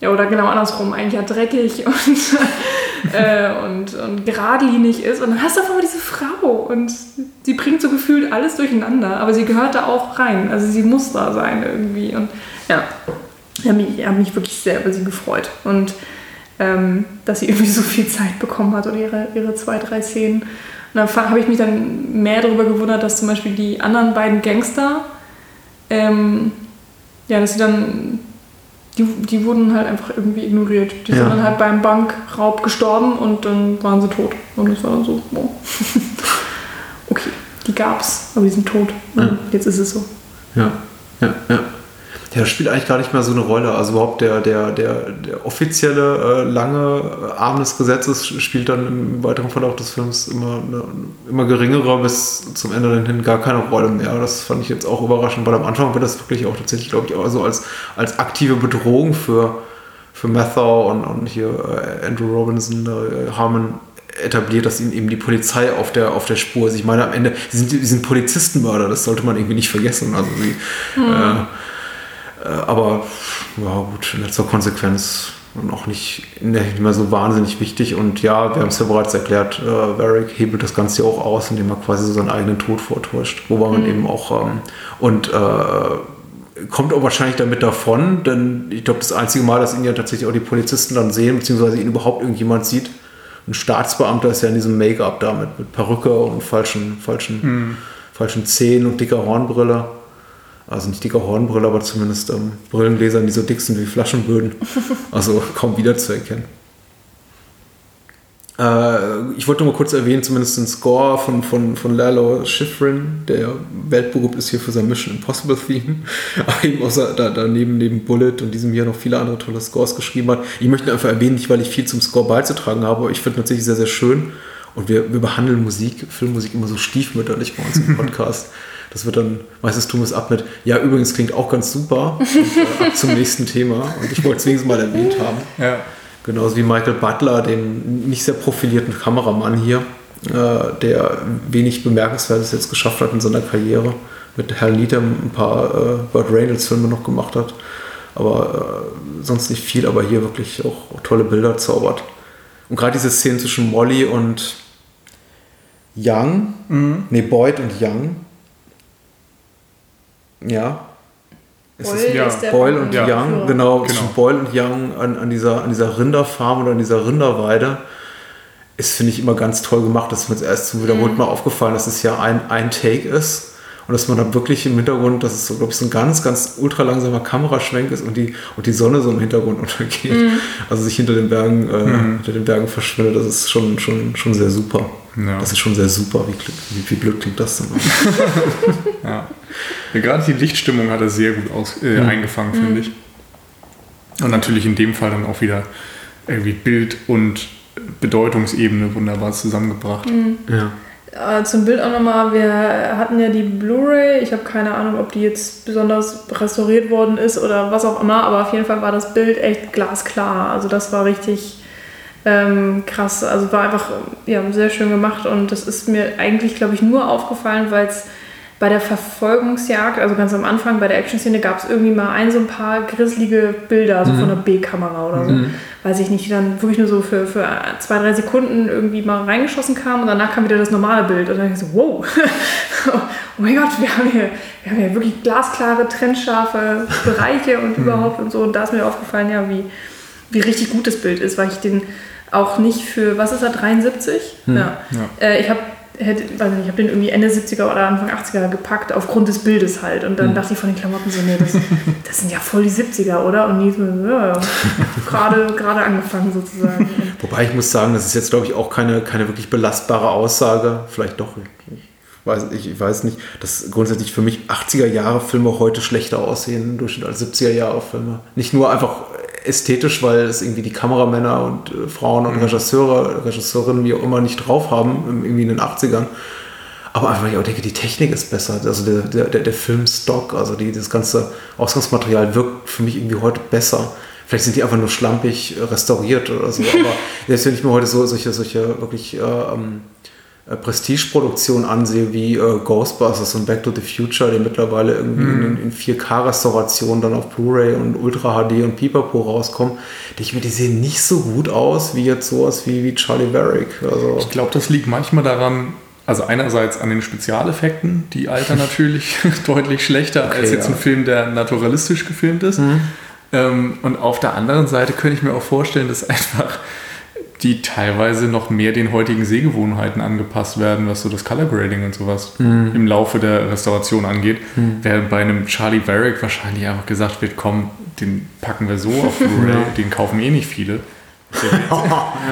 ja, oder genau andersrum, eigentlich ja dreckig und, äh, und, und geradlinig ist. Und dann hast du auf einmal diese Frau und sie bringt so gefühlt alles durcheinander, aber sie gehört da auch rein. Also sie muss da sein irgendwie. Und ja, ich habe mich, ich hab mich wirklich sehr über sie gefreut. Und ähm, dass sie irgendwie so viel Zeit bekommen hat und ihre, ihre zwei, drei Szenen. Und dann habe ich mich dann mehr darüber gewundert, dass zum Beispiel die anderen beiden Gangster, ähm, ja, dass sie dann, die, die wurden halt einfach irgendwie ignoriert. Die Ja. sind dann halt beim Bankraub gestorben und dann waren sie tot. Und das war dann so, wow. okay, die gab's, aber die sind tot. Und jetzt ist es so. Ja, ja, ja. Ja, das spielt eigentlich gar nicht mehr so eine Rolle. Also überhaupt der, der, der, der offizielle äh, lange Arm des Gesetzes spielt dann im weiteren Verlauf des Films immer, eine, immer geringere bis zum Ende dann hin gar keine Rolle mehr. Das fand ich jetzt auch überraschend, weil am Anfang wird das wirklich auch tatsächlich, glaube ich, auch so als, als aktive Bedrohung für, für Mathau und, und hier äh, Andrew Robinson, äh, Harmon etabliert, dass ihnen eben die Polizei auf der, auf der Spur ist. Ich meine, am Ende, sie sind, sie sind Polizistenmörder, das sollte man irgendwie nicht vergessen. Also sie, äh, äh, aber ja gut, in letzter Konsequenz noch nicht, nicht mehr so wahnsinnig wichtig. Und ja, wir haben es ja bereits erklärt, äh, Varric hebelt das Ganze ja auch aus, indem er quasi so seinen eigenen Tod vortäuscht. Wobei man eben auch ähm, und äh, kommt auch wahrscheinlich damit davon, denn ich glaube, das einzige Mal, dass ihn ja tatsächlich auch die Polizisten dann sehen, beziehungsweise ihn überhaupt irgendjemand sieht, ein Staatsbeamter ist ja in diesem Make-up da mit, mit Perücke und falschen, falschen, falschen Zähnen und dicker Hornbrille. Also nicht dicker Hornbrille, aber zumindest ähm, Brillengläsern, die so dick sind wie Flaschenböden. Also kaum wiederzuerkennen. Äh, ich wollte nur mal kurz erwähnen, zumindest den Score von, von, von Lalo Schifrin, der weltberühmt ist hier für sein Mission Impossible Theme, aber eben außer, da, daneben neben Bullet und diesem hier noch viele andere tolle Scores geschrieben hat. Ich möchte einfach erwähnen, nicht weil ich viel zum Score beizutragen habe, aber ich finde tatsächlich sehr, sehr schön und wir, wir behandeln Musik, Filmmusik immer so stiefmütterlich bei uns im Podcast. Das wird dann, meistens tun wir es ab mit, ja, übrigens klingt auch ganz super. Und, äh, ab zum nächsten Thema. Und ich wollte es wenigstens mal erwähnt haben. Ja. Genauso wie Michael Butler, den nicht sehr profilierten Kameramann hier, äh, der wenig Bemerkenswertes jetzt geschafft hat in seiner Karriere. Mit Hal Needham ein paar äh, Burt Reynolds Filme noch gemacht hat. Aber äh, sonst nicht viel, aber hier wirklich auch, auch tolle Bilder zaubert. Und gerade diese Szene zwischen Molly und Young, nee, Boyd und Young, ja. Es Boyle ist, ja, ist der Boyle und Ja. Young, genau, Genau. zwischen Boyle und Young an, an, dieser, an dieser Rinderfarm oder an dieser Rinderweide ist, finde ich, immer ganz toll gemacht. Das ist mir jetzt erst zum wiederholten Mal aufgefallen, dass es ja ein, ein Take ist und dass man da wirklich im Hintergrund, dass es so, glaube ich, so ein ganz, ganz ultra langsamer Kameraschwenk ist und die, und die Sonne so im Hintergrund untergeht. Also sich hinter den Bergen, äh, hinter den Bergen verschwindet, das ist schon, schon, schon sehr super. Ja. Das ist schon sehr super. Wie, wie, wie blöd klingt das denn? Ja. ja gerade die Lichtstimmung hat er sehr gut aus, äh, eingefangen, finde ich. Und natürlich in dem Fall dann auch wieder irgendwie Bild und Bedeutungsebene wunderbar zusammengebracht. ja. Äh, zum Bild auch nochmal, wir hatten ja die Blu-ray, ich habe keine Ahnung, ob die jetzt besonders restauriert worden ist oder was auch immer, aber auf jeden Fall war das Bild echt glasklar. Also das war richtig ähm, krass. Also war einfach ja, sehr schön gemacht und das ist mir eigentlich, glaube ich, nur aufgefallen, weil es bei der Verfolgungsjagd, also ganz am Anfang bei der Action-Szene, gab es irgendwie mal ein so ein paar grisselige Bilder, so von einer B-Kamera oder so. Weiß ich nicht, die dann wirklich nur so für, für zwei, drei Sekunden irgendwie mal reingeschossen kamen und danach kam wieder das normale Bild. Und dann dachte ich so, wow, oh mein Gott, wir haben hier, wir haben hier wirklich glasklare, trennscharfe Bereiche und überhaupt und so. Und da ist mir aufgefallen, ja, wie, wie richtig gut das Bild ist, weil ich den auch nicht für, was ist er, 73? Ja. Ja. Äh, ich habe hätte, weiß nicht, ich habe den irgendwie Ende 70er oder Anfang 80er gepackt, aufgrund des Bildes halt. Und dann dachte ich von den Klamotten so, nee, das, das sind ja voll die 70er, oder? Und die so, ja, gerade, gerade angefangen sozusagen. Wobei ich muss sagen, das ist jetzt, glaube ich, auch keine, keine wirklich belastbare Aussage. Vielleicht doch. Ich weiß, ich, ich weiß nicht, dass grundsätzlich für mich 80er Jahre Filme heute schlechter aussehen im Durchschnitt als 70er Jahre Filme. Nicht nur einfach ästhetisch, weil es irgendwie die Kameramänner und äh, Frauen und Regisseure, Regisseurinnen, wie auch immer, nicht drauf haben, irgendwie in den 80ern. Aber einfach, ich auch denke, die Technik ist besser. Also der, der, der, der Filmstock, also die, das ganze Ausgangsmaterial wirkt für mich irgendwie heute besser. Vielleicht sind die einfach nur schlampig äh, restauriert oder so. Aber selbst wenn ich mir heute so solche, solche wirklich äh, ähm, äh, Prestigeproduktionen ansehe, wie äh, Ghostbusters und Back to the Future, die mittlerweile irgendwie in, in 4K-Restaurationen dann auf Blu-ray und Ultra HD und Pipapo rauskommen, denke ich mir, die sehen nicht so gut aus wie jetzt sowas wie, wie Charlie Varick. Also, Ich glaube, das liegt manchmal daran, also einerseits an den Spezialeffekten, die altern natürlich deutlich schlechter als jetzt ja. Ein Film, der naturalistisch gefilmt ist. Ähm, und auf der anderen Seite könnte ich mir auch vorstellen, dass einfach die teilweise noch mehr den heutigen Sehgewohnheiten angepasst werden, was so das Color Grading und sowas Mhm. im Laufe der Restauration angeht. Während bei einem Charlie Varick wahrscheinlich einfach gesagt wird, komm, den packen wir so auf Blu-ray, den kaufen eh nicht viele.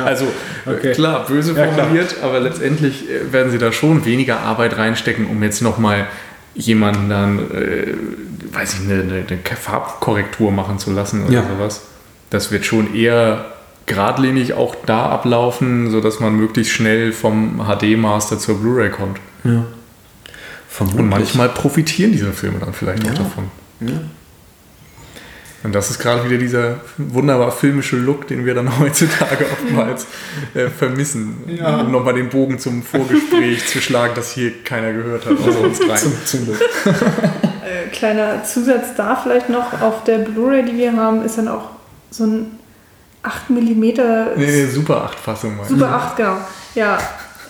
Also Okay. klar, böse Ja, klar. formuliert, aber letztendlich äh, werden sie da schon weniger Arbeit reinstecken, um jetzt nochmal jemanden dann, äh, weiß ich, eine, eine, eine Farbkorrektur machen zu lassen oder Ja. sowas. Das wird schon eher geradlinig auch da ablaufen, sodass man möglichst schnell vom HD-Master zur Blu-ray kommt. vermutlich. Und manchmal profitieren diese Filme dann vielleicht auch davon. Und das ist gerade wieder dieser wunderbar filmische Look, den wir dann heutzutage oftmals äh, vermissen. Um nochmal den Bogen zum Vorgespräch zu schlagen, das hier keiner gehört hat, außer uns rein. Zum, zum Glück. Äh, kleiner Zusatz da vielleicht noch, auf der Blu-ray, die wir haben, ist dann auch so ein 8 mm Nee, nee, Super 8-Fassung mal. Super 8, genau. Ja,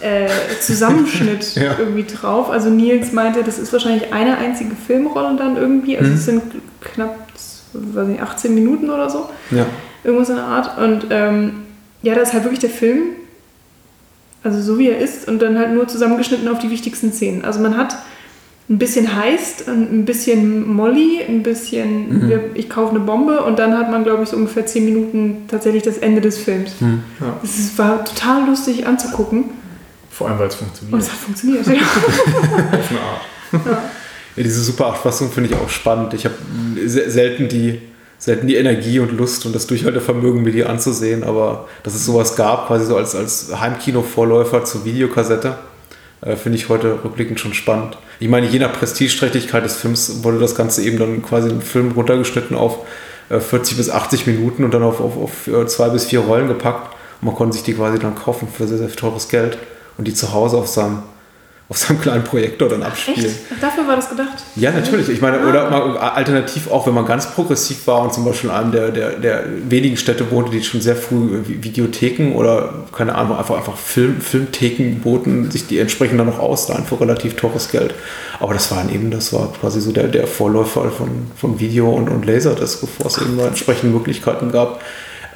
äh, Zusammenschnitt Ja. irgendwie drauf. Also Nils meinte, das ist wahrscheinlich eine einzige Filmrolle dann irgendwie. Also es sind knapp, weiß nicht, 18 Minuten oder so. Ja. Irgendwas in der Art. Und ähm, ja, da ist halt wirklich der Film, also so wie er ist, und dann halt nur zusammengeschnitten auf die wichtigsten Szenen. Also man hat ein bisschen Heist, ein bisschen Molly, ein bisschen wir, ich kaufe eine Bombe und dann hat man, glaube ich, so ungefähr 10 Minuten tatsächlich das Ende des Films. Das ist, war total lustig anzugucken Vor allem, weil es und funktioniert. es hat funktioniert. Ja. Auf eine Art. Ja, diese Super 8-Fassung finde ich auch spannend. Ich habe se- selten die, selten die Energie und Lust und das Durchhaltevermögen, mir die anzusehen, aber dass es sowas gab, quasi so als, als Heimkino-Vorläufer zur Videokassette, äh, finde ich heute rückblickend schon spannend. Ich meine, je nach Prestigeträchtigkeit des Films wurde das Ganze eben dann quasi im Film runtergeschnitten auf äh, 40 bis 80 Minuten und dann auf, auf, auf äh, zwei bis vier Rollen gepackt. Und man konnte sich die quasi dann kaufen für sehr, sehr teures Geld und die zu Hause auf seinem, auf seinem kleinen Projektor dann abspielen. Echt? Dafür war das gedacht. Ja, natürlich. Ich meine, oder mal alternativ auch, wenn man ganz progressiv war und zum Beispiel in einem der, der, der wenigen Städte wohnte, die schon sehr früh Vi- Videotheken oder keine Ahnung, einfach, einfach Film, Filmtheken boten, sich die entsprechend dann noch ausleihen für relativ teures Geld. Aber das war dann eben, das war quasi so der, der Vorläufer von, von Video und, und Laserdisc, bevor es eben entsprechende Möglichkeiten gab.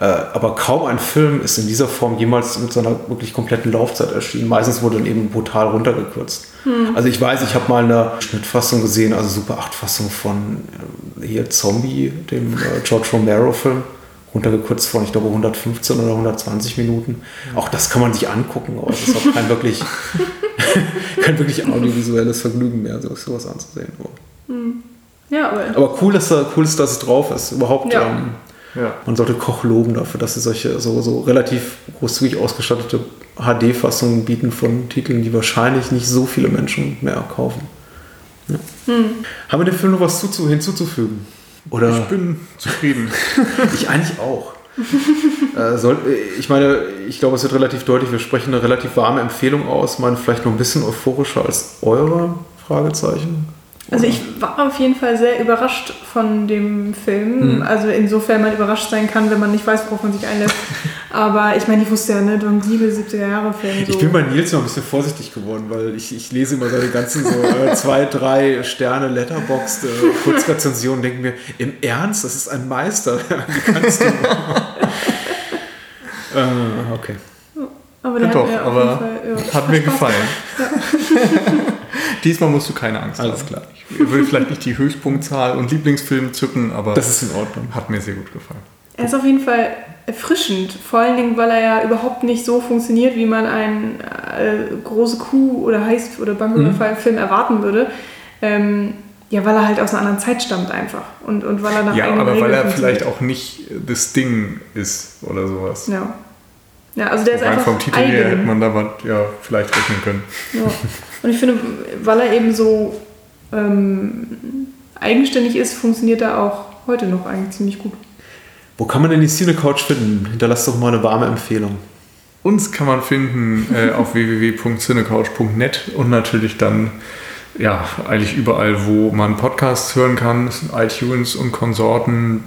Äh, aber kaum ein Film ist in dieser Form jemals mit seiner wirklich kompletten Laufzeit erschienen. Meistens wurde dann eben brutal runtergekürzt. Also ich weiß, ich habe mal eine Schnittfassung gesehen, also Super 8 Fassung von äh, hier Zombie, dem äh, George Romero Film, runtergekürzt von, ich glaube, 115 oder 120 Minuten. Auch das kann man sich angucken, aber es ist auch kein wirklich, kein wirklich audiovisuelles Vergnügen mehr, so sowas anzusehen. Ja, aber Aber cool, dass, da, cool ist, dass es drauf ist. Überhaupt, Ja. ähm, Ja. man sollte Koch loben dafür, dass sie solche so, so relativ großzügig ausgestattete HD-Fassungen bieten von Titeln, die wahrscheinlich nicht so viele Menschen mehr kaufen. Ja. Haben wir dem Film noch was zuzu hinzuzufügen? Oder Ich bin zufrieden. ich eigentlich auch. äh, soll, ich meine, ich glaube, es wird relativ deutlich, wir sprechen eine relativ warme Empfehlung aus, meine vielleicht noch ein bisschen euphorischer als eure Fragezeichen. Also ich war auf jeden Fall sehr überrascht von dem Film. Also insofern man überrascht sein kann, wenn man nicht weiß, worauf man sich einlässt. Aber ich meine, ich wusste ja, ne, Don Siegel, 70er Jahre Film. So. Ich bin bei Nils noch ein bisschen vorsichtig geworden, weil ich, ich lese immer seine ganzen so äh, zwei, drei Sterne Letterboxd äh, Kurzrezensionen und denke mir, im Ernst, das ist ein Meister. Wie kannst du? äh, okay. aber der Ja, hat doch, mir auf aber jeden Fall, ja, Hat mir gefallen. Diesmal musst du keine Angst Alles haben. klar. Ich würde vielleicht nicht die Höchstpunktzahl und Lieblingsfilm zücken, aber Das ist in Ordnung. hat mir sehr gut gefallen. Er ist auf jeden Fall erfrischend, vor allen Dingen, weil er ja überhaupt nicht so funktioniert, wie man einen äh, große Kuh oder Heist- oder Banküberfall-Film erwarten würde. Ähm, ja, weil er halt aus einer anderen Zeit stammt einfach. Und, und weil er nach Ja, aber weil er vielleicht auch nicht das Ding ist oder sowas. Ja. Ja, also der ist Rein einfach vom Titel her hätte eigen. man da was, ja, vielleicht rechnen können. Ja. Und ich finde, weil er eben so ähm, eigenständig ist, funktioniert er auch heute noch eigentlich ziemlich gut. Wo kann man denn die Cine Couch finden? Hinterlasst doch mal eine warme Empfehlung. Uns kann man finden äh, auf www.cinecouch.net und natürlich dann ja, eigentlich überall, wo man Podcasts hören kann, iTunes und Konsorten.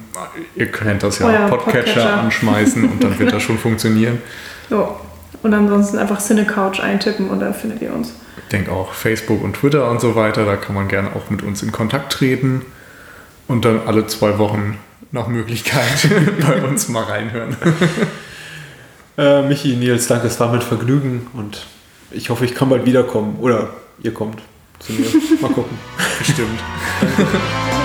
Ihr kennt das ja, Euer Podcatcher, Podcatcher. anschmeißen und dann wird das schon funktionieren. Ja. Und ansonsten einfach Cinecouch eintippen und dann findet ihr uns. Ich denke auch Facebook und Twitter und so weiter, da kann man gerne auch mit uns in Kontakt treten und dann alle zwei Wochen nach Möglichkeit bei uns mal reinhören. Äh, Michi, Nils, danke, es war mit Vergnügen und ich hoffe, ich kann bald wiederkommen. Oder ihr kommt zu mir. Mal gucken. Bestimmt.